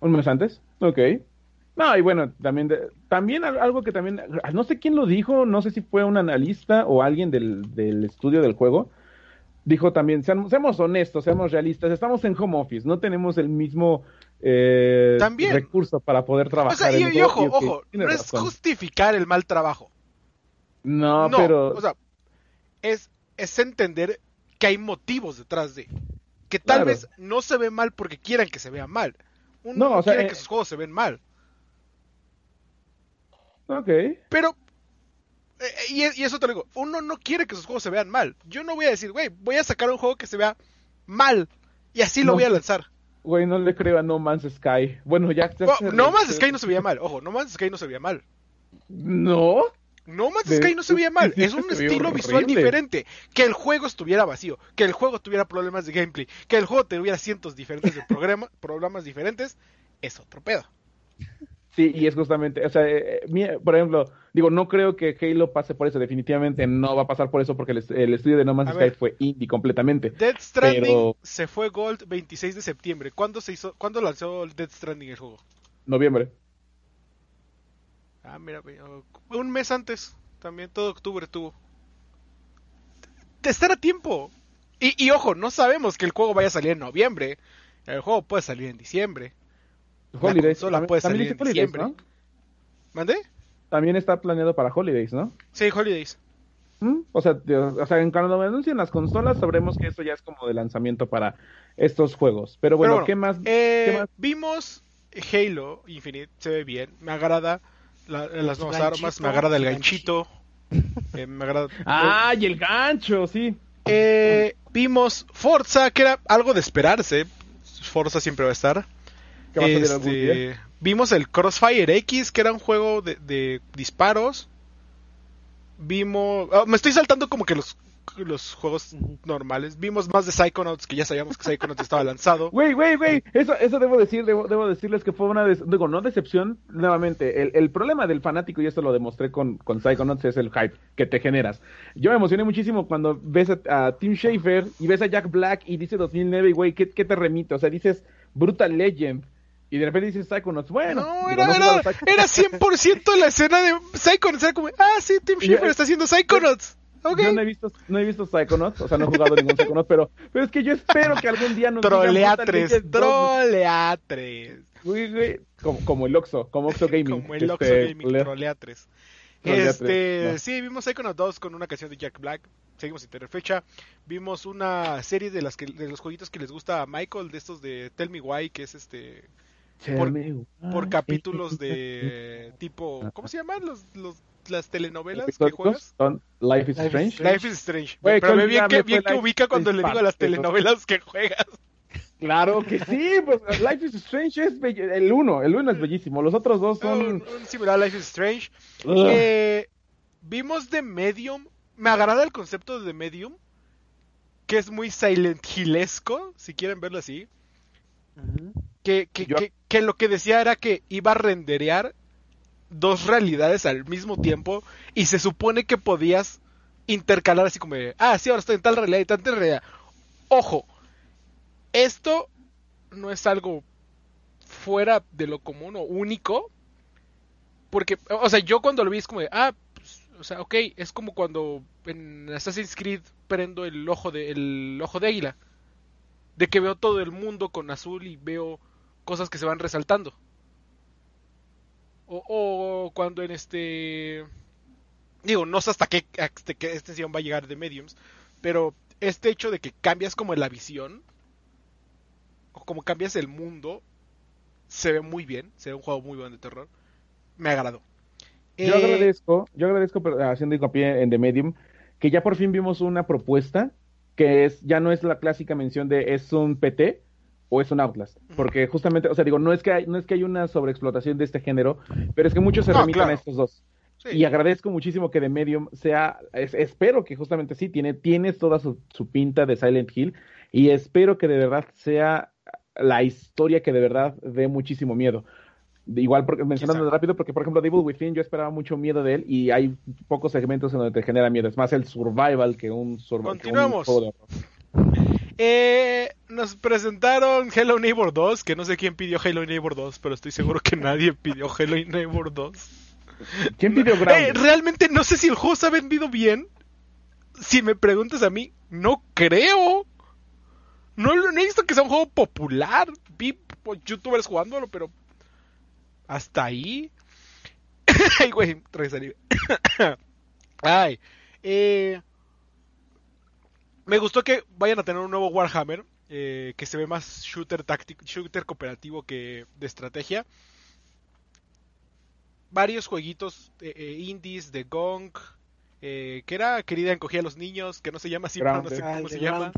¿Un mes antes? Ok. No, y bueno, también, también algo que también, no sé quién lo dijo, no sé si fue un analista o alguien del, del estudio del juego, dijo también, seamos, honestos, seamos realistas, estamos en home office, no tenemos el mismo eh, recurso para poder trabajar. O sea, y, ojo, ojo, no es justificar el mal trabajo. No, pero... O sea, es, es entender que hay motivos detrás de... Que tal vez no se ve mal porque quieran que se vea mal. Uno no, quiere eh, que sus juegos se ven mal. Ok. Pero eh, eh, y, eso te lo digo, uno no quiere que sus juegos se vean mal. Yo no voy a decir, güey, voy a sacar un juego que se vea mal y así lo voy a lanzar. Güey, no le creo a No Man's Sky. Bueno, ya... Oh, no Man's Sky no se veía mal, ojo, No Man's Sky no se veía mal. ¿No? No Man's Sky no se veía mal, es un estilo visual diferente. Que el juego estuviera vacío, que el juego tuviera problemas de gameplay, que el juego tuviera cientos diferentes de programas diferentes, es otro pedo. Sí, y es justamente, o sea, eh, eh, por ejemplo, digo, no creo que Halo pase por eso, definitivamente no va a pasar por eso porque el, estudio de No Man's Sky fue indie completamente. Dead Stranding se fue Gold 26 de septiembre. ¿Cuándo se hizo, cuándo lanzó Dead Stranding el juego? Noviembre. Ah, mira, un mes antes, también todo octubre tuvo. Te estar a tiempo. Y, y ojo, no sabemos que el juego vaya a salir en noviembre. El juego puede salir en diciembre. Holidays. La puede salir en diciembre. ¿no? ¿Mande? También está planeado para Holidays, ¿no? Sí, Holidays. ¿Mm? O sea, o sea, en cuando me anuncien las consolas sabremos que eso ya es como de lanzamiento para estos juegos. Pero bueno, ¿qué, más, eh, ¿qué, más, Vimos Halo Infinite, se ve bien, me agrada las nuevas armas, me agrada el ganchito. Eh, me agrada... ¡Ah, y el gancho! Sí. Eh, vimos Forza, que era algo de esperarse. Forza siempre va a estar. Este, vimos el Crossfire X, que era un juego de, disparos. Vimos. Ah, me estoy saltando como que los, los juegos normales. Vimos más de Psychonauts, que ya sabíamos que Psychonauts estaba lanzado. Wey, wey, wey. Eso, eso debo decir, debo, decirles que fue una. digo, no decepción, nuevamente. El, el, problema del fanático, y esto lo demostré con, con Psychonauts, es el hype que te generas. Yo me emocioné muchísimo cuando ves a, Tim Schafer y ves a Jack Black y dice 2009, güey, ¿qué, ¿qué te remite? O sea, dices Brutal Legend y de repente dices Psychonauts, bueno. No, era, era, era 100% la escena de Psychonauts. Era como, ah, sí, Tim Schafer está haciendo Psychonauts. Okay. Yo no he visto, no he visto Psychonauts, o sea, no he jugado ningún Psychonauts, pero, pero es que yo espero que algún día nos Troleatres, troleatres. Uy, güey, como, como el Oxo, como Oxo Gaming. Como el Oxo este, Gaming, troleatres. Este, sí, vimos Psychonauts 2 con una canción de Jack Black. Seguimos sin tener fecha. Vimos una serie de las que de los jueguitos que les gusta a Michael, de estos de Tell Me Why, que es este por, capítulos de tipo, ¿cómo se llaman los, los las telenovelas que juegas? Life is Strange. Life is Strange. Pero me bien que, bien que ubica cuando le digo a las telenovelas que juegas. Claro que sí, pues Life is Strange es el uno, el uno es bellísimo, los otros dos son... Un, similar Life is Strange. Eh, vimos The Medium, me agrada el concepto de The Medium, que es muy Silent Hillesco, si quieren verlo así. Que, que, lo que decía era que iba a renderear dos realidades al mismo tiempo y se supone que podías intercalar así como ah, sí, ahora estoy en tal realidad y tal realidad. Ojo, esto no es algo fuera de lo común o único, porque, o sea, yo cuando lo vi es como de, ah, pues, o sea, ok, es como cuando en Assassin's Creed prendo el ojo de, el ojo de águila, de que veo todo el mundo con azul y veo cosas que se van resaltando. O, cuando en este... Digo, no sé hasta qué, hasta que este sesión va a llegar de Mediums, pero este hecho de que cambias como la visión, o como cambias el mundo, se ve muy bien, se ve un juego muy bueno de terror. Me agradó. Yo eh, agradezco, yo agradezco, haciendo hincapié en The Medium, que ya por fin vimos una propuesta que es ya no es la clásica mención de es un PT, o es un Outlast. Porque justamente, o sea, digo, no es que hay, no es que hay una sobreexplotación de este género, pero es que muchos se remitan a estos dos. Y agradezco muchísimo que The Medium sea, espero que justamente sí, tiene, tiene toda su, pinta de Silent Hill y espero que de verdad sea la historia que de verdad dé muchísimo miedo. Igual, porque, mencionando rápido, porque por ejemplo, Devil Within, yo esperaba mucho miedo de él y hay pocos segmentos en donde te genera miedo. Es más el survival que un survival. Continuamos. Eh, nos presentaron Hello Neighbor 2, que no sé quién pidió Hello Neighbor 2, pero estoy seguro que nadie pidió Hello Neighbor 2. ¿Quién pidió eh, realmente no sé si el juego se ha vendido bien. Si me preguntas a mí, no creo. No, no he visto que sea un juego popular. Vi youtubers jugándolo, pero hasta ahí. Ay, güey, Ay, eh, me gustó que vayan a tener un nuevo Warhammer, eh, que se ve más shooter táctico, shooter cooperativo que de estrategia. Varios jueguitos eh, eh, indies de Gong, que era querida encogía a los niños, que no se llama así, pero no sé cómo se llama.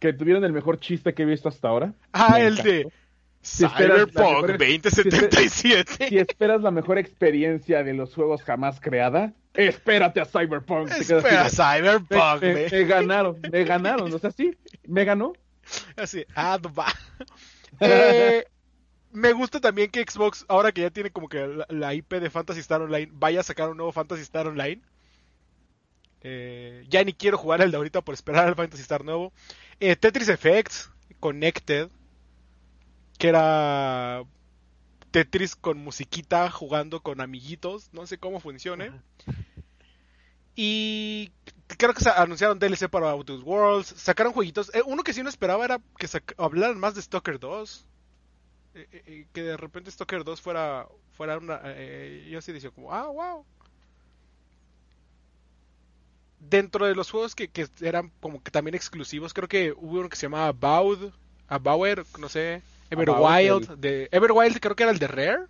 Que tuvieron el mejor chiste que he visto hasta ahora. Ah, el de Cyberpunk 2077. Si, esperas la mejor experiencia de los juegos jamás creada, espérate a Cyberpunk. Espera a Cyberpunk. Me, ganaron, me ganaron. O sea, sí, me ganó. Así, ah, eh, me gusta también que Xbox, ahora que ya tiene como que la, IP de Fantasy Star Online, vaya a sacar un nuevo Fantasy Star Online. Eh, ya ni quiero jugar el de ahorita por esperar al Fantasy Star nuevo. Eh, Tetris Effects, Connected que era Tetris con musiquita jugando con amiguitos, no sé cómo funcione. Y creo que se anunciaron DLC para Outer Worlds, sacaron jueguitos. Eh, uno que sí no esperaba era que hablaran más de Stalker 2. Eh, eh, que de repente Stalker 2 fuera, fuera una... yo sí decía como, ah, wow. Dentro de los juegos que, que, eran como que también exclusivos, creo que hubo uno que se llamaba Baud, a Bauer, no sé, Everwild, de Everwild creo que era el de Rare.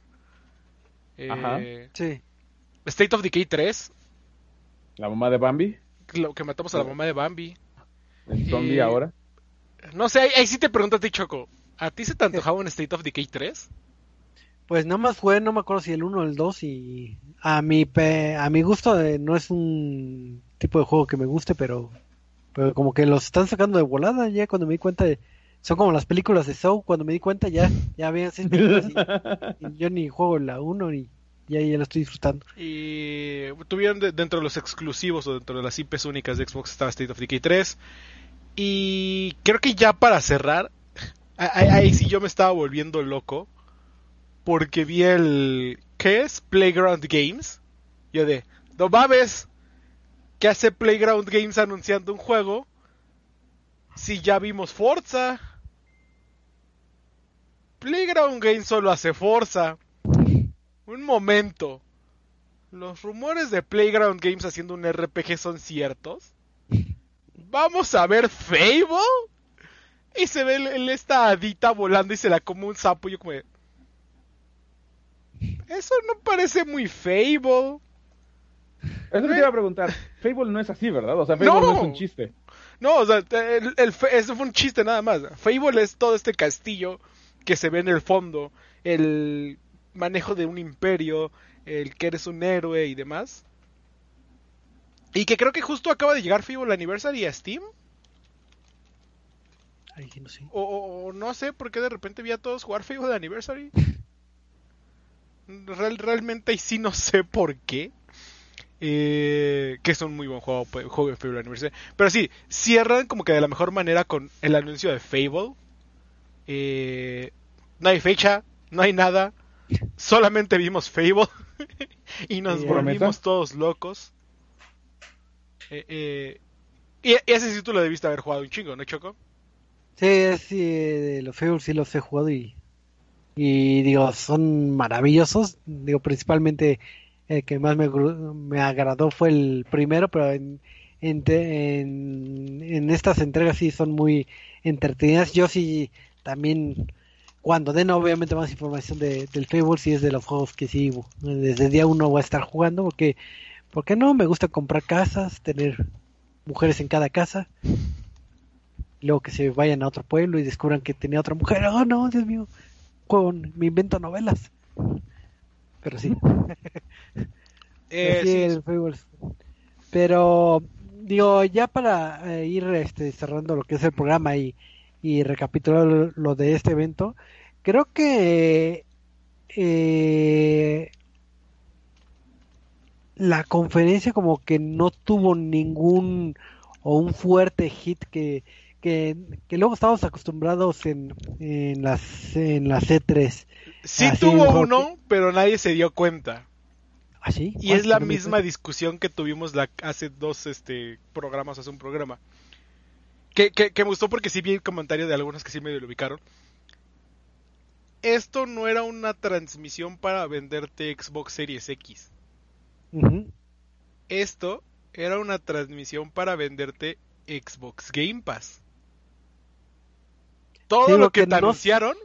Ajá. Eh, sí. State of Decay 3. La mamá de Bambi. Lo que matamos a la mamá de Bambi. El zombie ahora. No sé, ahí, sí te pregunto a ti, Choco. ¿A ti se te antojaba un State of Decay 3? Pues nada más fue, no me acuerdo si el 1 o el 2 y a mi a mi gusto eh, no es un tipo de juego que me guste, pero pero como que los están sacando de volada ya cuando me di cuenta de son como las películas de Saw, cuando me di cuenta ya, ya había seis películas y, yo ni juego la 1 y ya, ya la estoy disfrutando. Y tuvieron dentro de los exclusivos o dentro de las IPs únicas de Xbox estaba State of Decay 3. Y creo que ya para cerrar, ahí, sí yo me estaba volviendo loco. Porque vi el. ¿Qué es? Playground Games. Yo de. No mames. ¿Qué hace Playground Games anunciando un juego? Si ya vimos Forza. Playground Games solo hace Forza. Un momento. ¿Los rumores de Playground Games haciendo un RPG son ciertos? ¿Vamos a ver Fable? Y se ve esta adita volando y se la come un sapo. Y yo como... Eso no parece muy Fable. Eso te iba a preguntar. Fable no es así, ¿verdad? O sea, Fable no, es un chiste. No, o sea, el, eso fue un chiste nada más. Fable es todo este castillo que se ve en el fondo, el manejo de un imperio, el que eres un héroe y demás. Y que creo que justo acaba de llegar Fable Anniversary a Steam. no sé. O, no sé por qué de repente vi a todos jugar Fable Anniversary. Real, realmente y sí no sé por qué. Eh, que es un muy buen juego, juego de Fable Anniversary. Pero sí, cierran como que de la mejor manera con el anuncio de Fable. Eh, no hay fecha, no hay nada. Solamente vimos Fable y nos volvimos todos locos. Eh, eh, y ese sí tú lo debiste haber jugado un chingo, ¿no, Choco? Sí, sí, los Fable sí los he jugado y, y digo, son maravillosos. Digo, principalmente el que más me, me agradó fue el primero, pero en, en, en, estas entregas sí son muy entretenidas. Yo sí también cuando den obviamente más información de, del Fable, si es de los juegos que sí, desde el día uno voy a estar jugando, porque, porque no, me gusta comprar casas, tener mujeres en cada casa, luego que se vayan a otro pueblo y descubran que tenía otra mujer, oh no, Dios mío, con, me invento novelas, pero sí, eh, el Fable. pero digo, ya para eh, ir este, cerrando lo que es el programa y y recapitular lo de este evento, creo que eh, la conferencia como que no tuvo ningún o un fuerte hit que, que, luego estábamos acostumbrados en, en las en las C3. Sí tuvo uno, pero nadie se dio cuenta. ¿Ah, sí? Y es la misma discusión que tuvimos la, hace dos este, programas, hace un programa. Que, me gustó porque sí vi el comentario de algunos que sí me lo ubicaron. Esto no era una transmisión para venderte Xbox Series X. Esto era una transmisión para venderte Xbox Game Pass. Todo lo, que, te anunciaron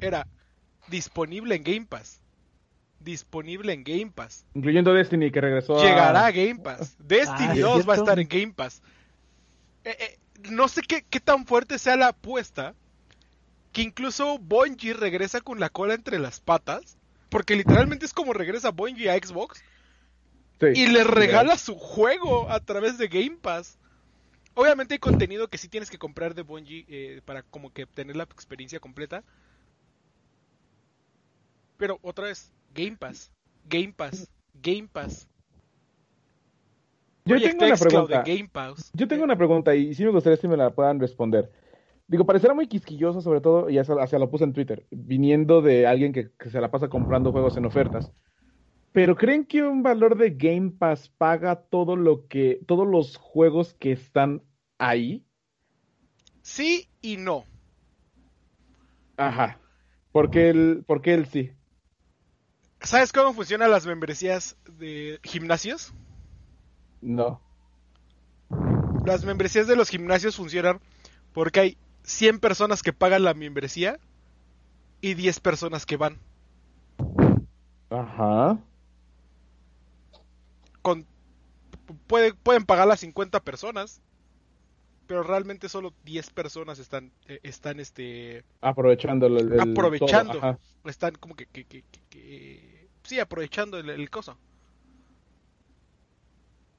era disponible en Game Pass. Disponible en Game Pass. Incluyendo Destiny que regresó Llegará a Game Pass. Destiny 2 ah, va a estar en Game Pass. Eh, eh, no sé qué, tan fuerte sea la apuesta, que incluso Bungie regresa con la cola entre las patas, porque literalmente es como regresa Bungie a Xbox, y le regala su juego a través de Game Pass. Obviamente hay contenido que sí tienes que comprar de Bungie eh, para como que tener la experiencia completa. Pero otra vez, Game Pass, Game Pass, Game Pass. Yo tengo una pregunta. Yo tengo una pregunta y sí me gustaría que me la puedan responder. Digo, parecerá muy quisquilloso, sobre todo, y hacia, lo puse en Twitter, viniendo de alguien que, se la pasa comprando juegos en ofertas. Pero ¿creen que un valor de Game Pass paga todo lo que, todos los juegos que están ahí? Sí y no. Ajá. ¿Por qué el, por qué el sí? ¿Sabes cómo funcionan las membresías de gimnasios? No. Las membresías de los gimnasios funcionan porque hay 100 personas que pagan la membresía y 10 personas que van. Ajá. Con, pueden pagar las 50 personas, pero realmente solo 10 personas están, eh, están este, aprovechando el, aprovechando. Están como que, que, que, sí, aprovechando el, el coso.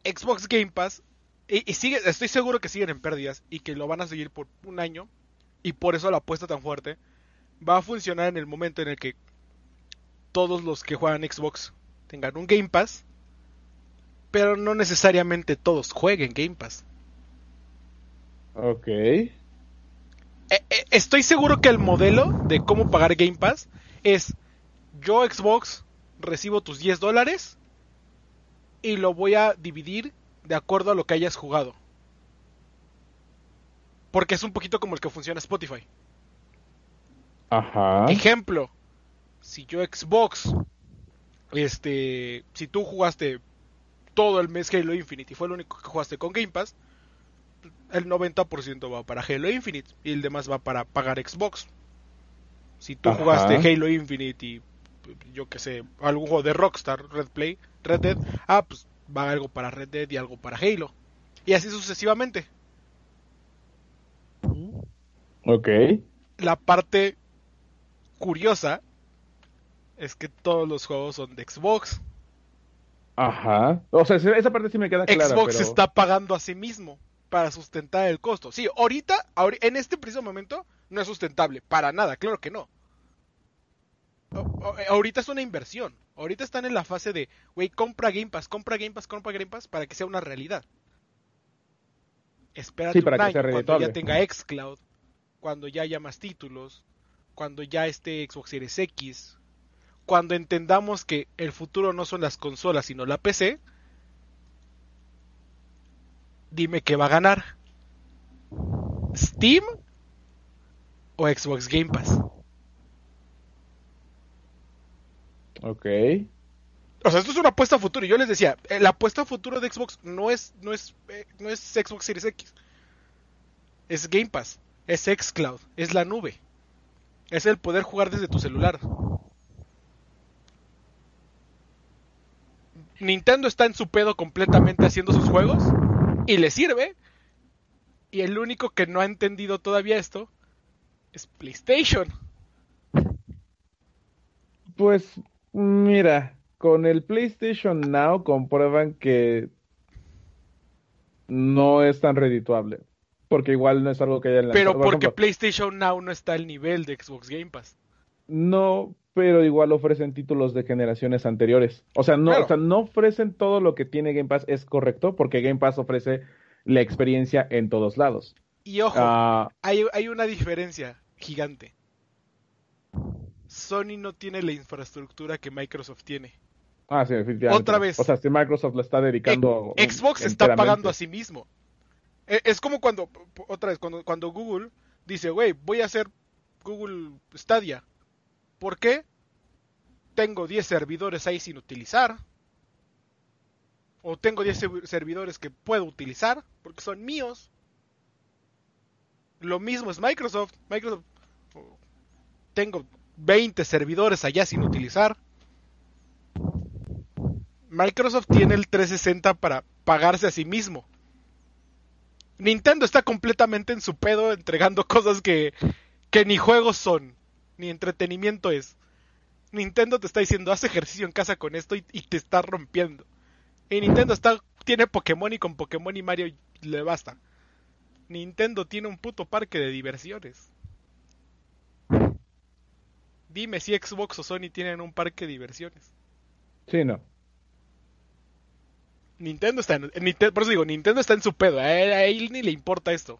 Xbox Game Pass y, sigue, estoy seguro que siguen en pérdidas y que lo van a seguir por un año. Y por eso la apuesta tan fuerte va a funcionar en el momento en el que todos los que juegan Xbox tengan un Game Pass. Pero no necesariamente todos jueguen Game Pass. Ok. Eh, eh, estoy seguro que el modelo de cómo pagar Game Pass es yo Xbox recibo tus 10 dólares y lo voy a dividir de acuerdo a lo que hayas jugado. Porque es un poquito como el que funciona Spotify. Ajá. Ejemplo, si yo Xbox, este, si tú jugaste todo el mes Halo Infinite y fue el único que jugaste con Game Pass, el 90% va para Halo Infinite y el demás va para pagar Xbox. Si tú jugaste Halo Infinite y yo que sé, algún juego de Rockstar, Red Play, Red Dead, ah, pues va algo para Red Dead y algo para Halo. Y así sucesivamente. Ok. La parte curiosa es que todos los juegos son de Xbox. Ajá. O sea, esa parte sí me queda clara. Xbox está pagando a sí mismo para sustentar el costo. Sí, ahorita, en este preciso momento, no es sustentable. Para nada, claro que no. Ahorita es una inversión. Ahorita están en la fase de, güey, compra Game Pass, compra Game Pass, compra Game Pass para que sea una realidad. Espérate para un año cuando ya tenga xCloud, cuando ya haya más títulos, cuando ya esté Xbox Series X, cuando entendamos que el futuro no son las consolas sino la PC, dime qué va a ganar. ¿Steam o Xbox Game Pass? Ok. O sea, esto es una apuesta a futuro. Y yo les decía, eh, la apuesta a futuro de Xbox no es, no es, eh, no es Xbox Series X. Es Game Pass, es xCloud, es la nube. Es el poder jugar desde tu celular. Nintendo está en su pedo completamente haciendo sus juegos y le sirve. Y el único que no ha entendido todavía esto es PlayStation. Pues Mira, con el PlayStation Now comprueban que no es tan redituable. Porque igual no es algo que haya en la Pero porque PlayStation Now no está al nivel de Xbox Game Pass. No, pero igual ofrecen títulos de generaciones anteriores. O sea, no, o sea, no ofrecen todo lo que tiene Game Pass, es correcto, porque Game Pass ofrece la experiencia en todos lados. Y ojo, ah. hay, hay una diferencia gigante. Sony no tiene la infraestructura que Microsoft tiene. Ah, sí, definitivamente. Otra vez. O sea, si Microsoft le está dedicando. Xbox está pagando a sí mismo. E, es como cuando, otra vez, cuando, cuando Google dice, güey, voy a hacer Google Stadia. ¿Por qué? Tengo 10 servidores ahí sin utilizar. O tengo 10 servidores que puedo utilizar porque son míos. Lo mismo es Microsoft. Microsoft. Tengo 20 servidores allá sin utilizar. Microsoft tiene el 360 para pagarse a sí mismo. Nintendo está completamente en su pedo entregando cosas que, que ni juegos son, ni entretenimiento es. Nintendo te está diciendo, haz ejercicio en casa con esto y, te está rompiendo. Y Nintendo está, tiene Pokémon y con Pokémon y Mario le basta. Nintendo tiene un puto parque de diversiones. Dime si Xbox o Sony tienen un parque de diversiones. Sí, no. Nintendo está en, por eso digo, Nintendo está en su pedo, a él, ni le importa esto.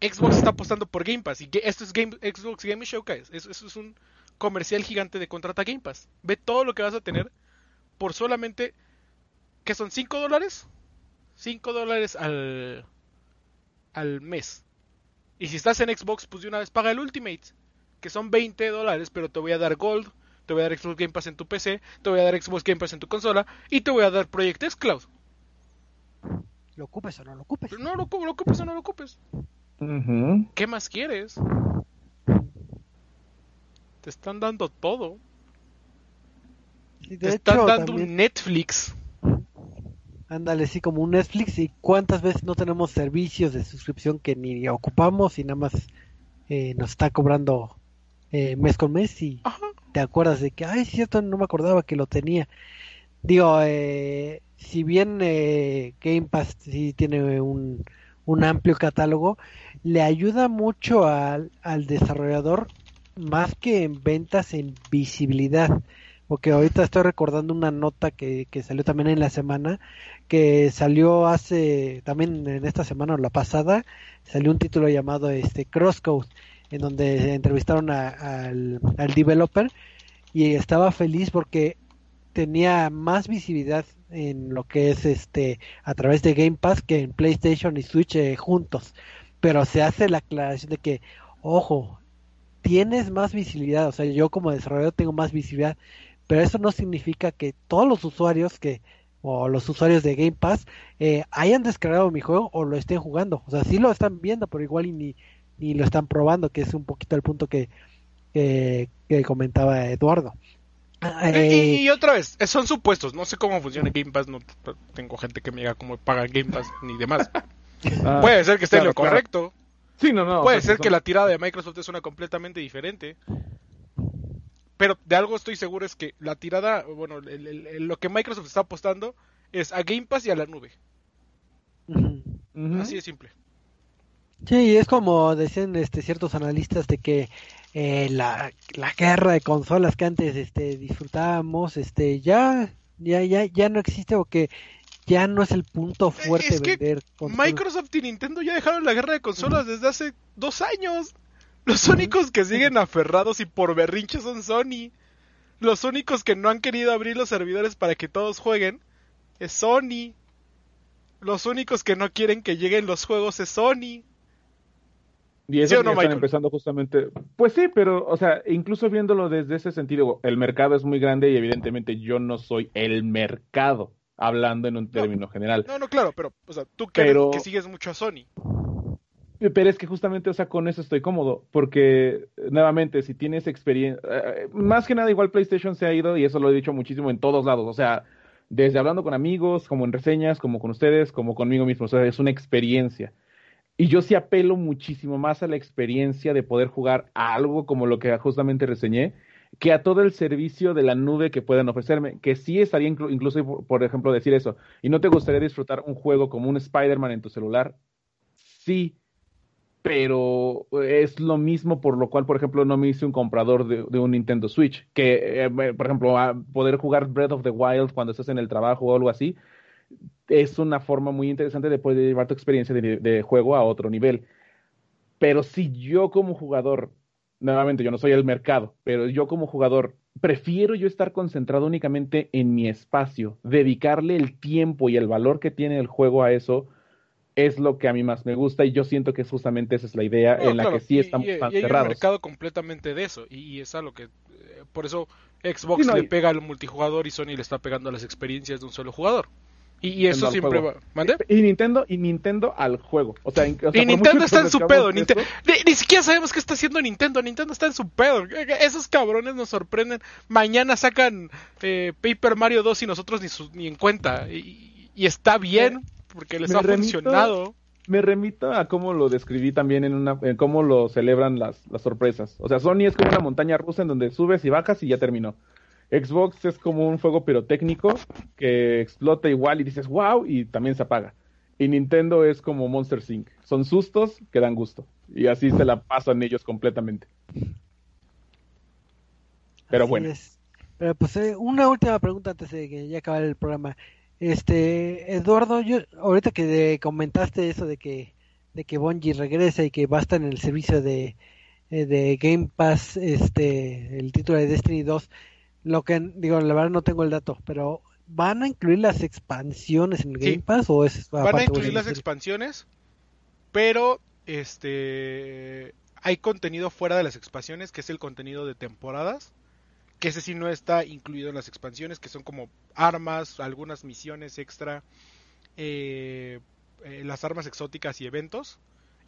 Xbox está apostando por Game Pass y esto es Game, Xbox Game Showcase, eso, eso es un comercial gigante de contrata Game Pass. Ve todo lo que vas a tener por solamente, ¿qué son? ¿5 dólares? 5 dólares al, al mes. Y si estás en Xbox, pues de una vez paga el Ultimate, que son 20 dólares, pero te voy a dar Gold, te voy a dar Xbox Game Pass en tu PC, te voy a dar Xbox Game Pass en tu consola y te voy a dar Project X Cloud. ¿Lo ocupes o no lo ocupes? No lo, lo ocupes o no lo ocupes. ¿Qué más quieres? Te están dando todo. te están dando un Netflix. Ándale, sí, como un Netflix. ¿Y cuántas veces no tenemos servicios de suscripción que ni ocupamos y nada más eh, nos está cobrando eh, mes con mes y te acuerdas de que, ay, cierto, no me acordaba que lo tenía. Digo, eh, si bien Game Pass sí tiene un, un amplio catálogo, le ayuda mucho al, al desarrollador más que en ventas, en visibilidad. Porque ahorita estoy recordando una nota que, que salió también en la semana, que salió hace, también en esta semana o la pasada, salió un título llamado este Crosscode, en donde entrevistaron al, al developer y estaba feliz porque tenía más visibilidad en lo que es este a través de Game Pass que en PlayStation y Switch eh, juntos. Pero se hace la aclaración de que, ojo, tienes más visibilidad, o sea, yo como desarrollador tengo más visibilidad, pero eso no significa que todos los usuarios que o los usuarios de Game Pass eh, hayan descargado mi juego o lo estén jugando, o sea, sí lo están viendo, pero igual y ni, ni lo están probando, que es un poquito el punto que, que, comentaba Eduardo. Eh, y, otra vez, son supuestos, no sé cómo funciona Game Pass, no tengo gente que me diga cómo paga Game Pass ni demás. Ah, Puede ser que esté en lo correcto. Sí, no, no. Puede ser que la tirada de Microsoft es una completamente diferente. Pero de algo estoy seguro es que la tirada, bueno, lo que Microsoft está apostando es a Game Pass y a la nube. Así de simple. Sí, es como decían este, ciertos analistas de que eh, la, la, guerra de consolas que antes este, disfrutábamos, este, ya, ya, ya, ya no existe o que ya no es el punto fuerte de vender Microsoft y Nintendo ya dejaron la guerra de consolas desde hace dos años. Los únicos que siguen aferrados y por berrinche son Sony. Los únicos que no han querido abrir los servidores para que todos jueguen es Sony. Los únicos que no quieren que lleguen los juegos es Sony. Y eso no, están empezando justamente. Pues sí, pero, o sea, incluso viéndolo desde ese sentido, el mercado es muy grande y evidentemente yo no soy el mercado hablando en un término general. No, no, claro, pero, o sea, tú que, que sigues mucho a Sony. Pero es que justamente, o sea, con eso estoy cómodo, porque nuevamente, si tienes experiencia, eh, más que nada igual PlayStation se ha ido, y eso lo he dicho muchísimo en todos lados, o sea, desde hablando con amigos, como en reseñas, como con ustedes, como conmigo mismo, o sea, es una experiencia. Y yo sí apelo muchísimo más a la experiencia de poder jugar a algo como lo que justamente reseñé, que a todo el servicio de la nube que puedan ofrecerme, que sí estaría incluso, por ejemplo, decir eso. ¿Y no te gustaría disfrutar un juego como un Spider-Man en tu celular? Sí, pero es lo mismo por lo cual, por ejemplo, no me hice un comprador de, un Nintendo Switch, que, eh, por ejemplo, poder jugar Breath of the Wild cuando estás en el trabajo o algo así, es una forma muy interesante de poder llevar tu experiencia de juego a otro nivel. Pero si yo como jugador nuevamente yo no soy el mercado, pero yo como jugador prefiero yo estar concentrado únicamente en mi espacio, dedicarle el tiempo y el valor que tiene el juego a eso es lo que a mí más me gusta y yo siento que justamente esa es la idea en la que sí estamos y, tan y hay un mercado completamente de eso y, es algo que eh, por eso Xbox le pega al multijugador y Sony le está pegando a las experiencias de un solo jugador. Y, eso siempre va. ¿Mande? Y Nintendo, y Nintendo al juego. O sea, y Nintendo está en su pedo. Ni, siquiera sabemos qué está haciendo Nintendo. Nintendo está en su pedo. Esos cabrones nos sorprenden. Mañana sacan eh, Paper Mario 2 y nosotros ni, ni en cuenta. Y, está bien, porque les ha funcionado. me remito a cómo lo describí también en una, en cómo lo celebran las, las sorpresas. O sea, Sony es como una montaña rusa en donde subes y bajas y ya terminó. Xbox es como un fuego pirotécnico que explota igual y dices wow y también se apaga. Y Nintendo es como Monster Inc. Son sustos que dan gusto. Y así se la pasan ellos completamente. Pero bueno. Pero pues eh, una última pregunta antes de que ya acabe el programa. Este, Eduardo, yo ahorita que comentaste eso de que de que Bungie regresa y que va a estar en el servicio de, eh, de Game Pass, este, el título de Destiny 2, lo que digo, la verdad no tengo el dato, pero ¿van a incluir las expansiones en el Game Pass o es Van a incluir las expansiones, pero este hay contenido fuera de las expansiones, que es el contenido de temporadas que ese sí no está incluido en las expansiones, que son como armas, algunas misiones extra, eh, eh, las armas exóticas y eventos,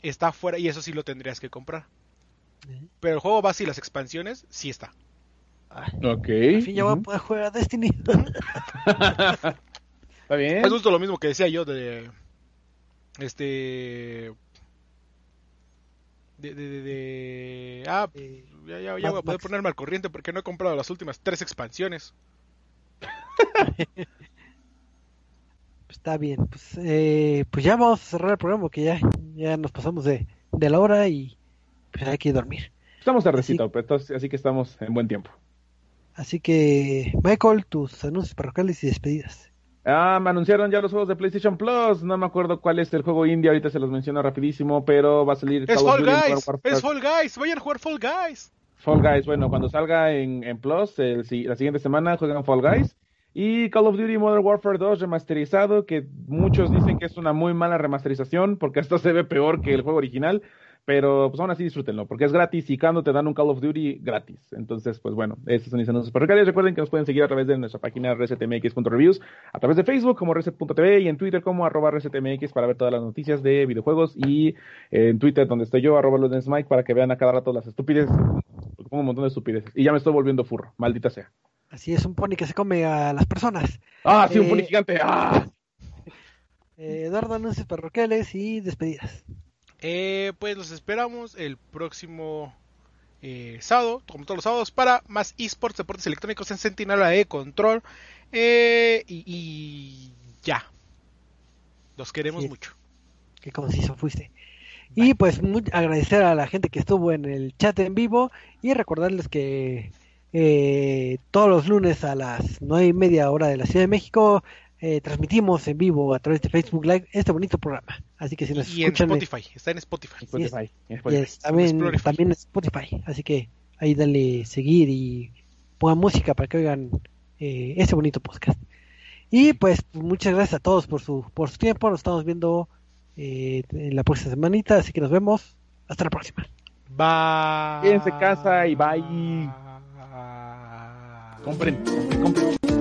está fuera y eso sí lo tendrías que comprar. Pero el juego base y las expansiones sí está. Ok. Al fin ya voy a poder jugar a Destiny. está bien. Es justo lo mismo que decía yo de este de, de, de, ah, ya, ya, ya voy a poder ponerme al corriente porque no he comprado las últimas tres expansiones. Está bien, pues, eh, pues ya vamos a cerrar el programa porque ya, ya nos pasamos de, de la hora y pues hay que dormir. Estamos tardecito, así, así que estamos en buen tiempo. Así que, Michael, tus anuncios parroquiales y despedidas. Ah, me anunciaron ya los juegos de PlayStation Plus. No me acuerdo cuál es el juego indie. Ahorita se los menciono rapidísimo, pero va a salir. Es Fall Guys. Es Fall Guys. Vayan a jugar Fall Guys. Fall Guys. Bueno, cuando salga en, en Plus el, la siguiente semana juegan Fall Guys. Y Call of Duty Modern Warfare 2 remasterizado, que muchos dicen que es una muy mala remasterización porque esto se ve peor que el juego original. Pero pues aún así disfrútenlo, porque es gratis y cuando te dan un Call of Duty gratis. Entonces, pues bueno, estos son mis anuncios parroquiales. Recuerden que nos pueden seguir a través de nuestra página resetmx.reviews, a través de Facebook como reset.tv y en Twitter como arroba resetmx para ver todas las noticias de videojuegos y en Twitter donde estoy yo, arroba Mike, para que vean a cada rato las estupideces, porque pongo un montón de estupideces. Y ya me estoy volviendo furro, maldita sea. Así es, un pony que se come a las personas. Ah, sí, un pony eh, gigante. Ah. Eh, Eduardo, anuncios parroquiales y despedidas. Eh, pues los esperamos el próximo eh, sábado, como todos los sábados, para más esports, deportes electrónicos en Sentinela de Control. Eh, y, ya. Los queremos mucho. Qué conciso fuiste. Y pues agradecer a la gente que estuvo en el chat en vivo y recordarles que todos los lunes a las nueve y media hora de la Ciudad de México eh, transmitimos en vivo a través de Facebook Live este bonito programa. Así que si nos y escuchan. En Spotify, está en Spotify. Spotify, también, también en Spotify. Así que ahí dale seguir y pongan música para que oigan eh, este bonito podcast. Y pues muchas gracias a todos por su, por su tiempo. Nos estamos viendo eh, en la próxima semanita. Así que nos vemos. Hasta la próxima. Bye. Quédense casa y bye. Compren, compren, compren.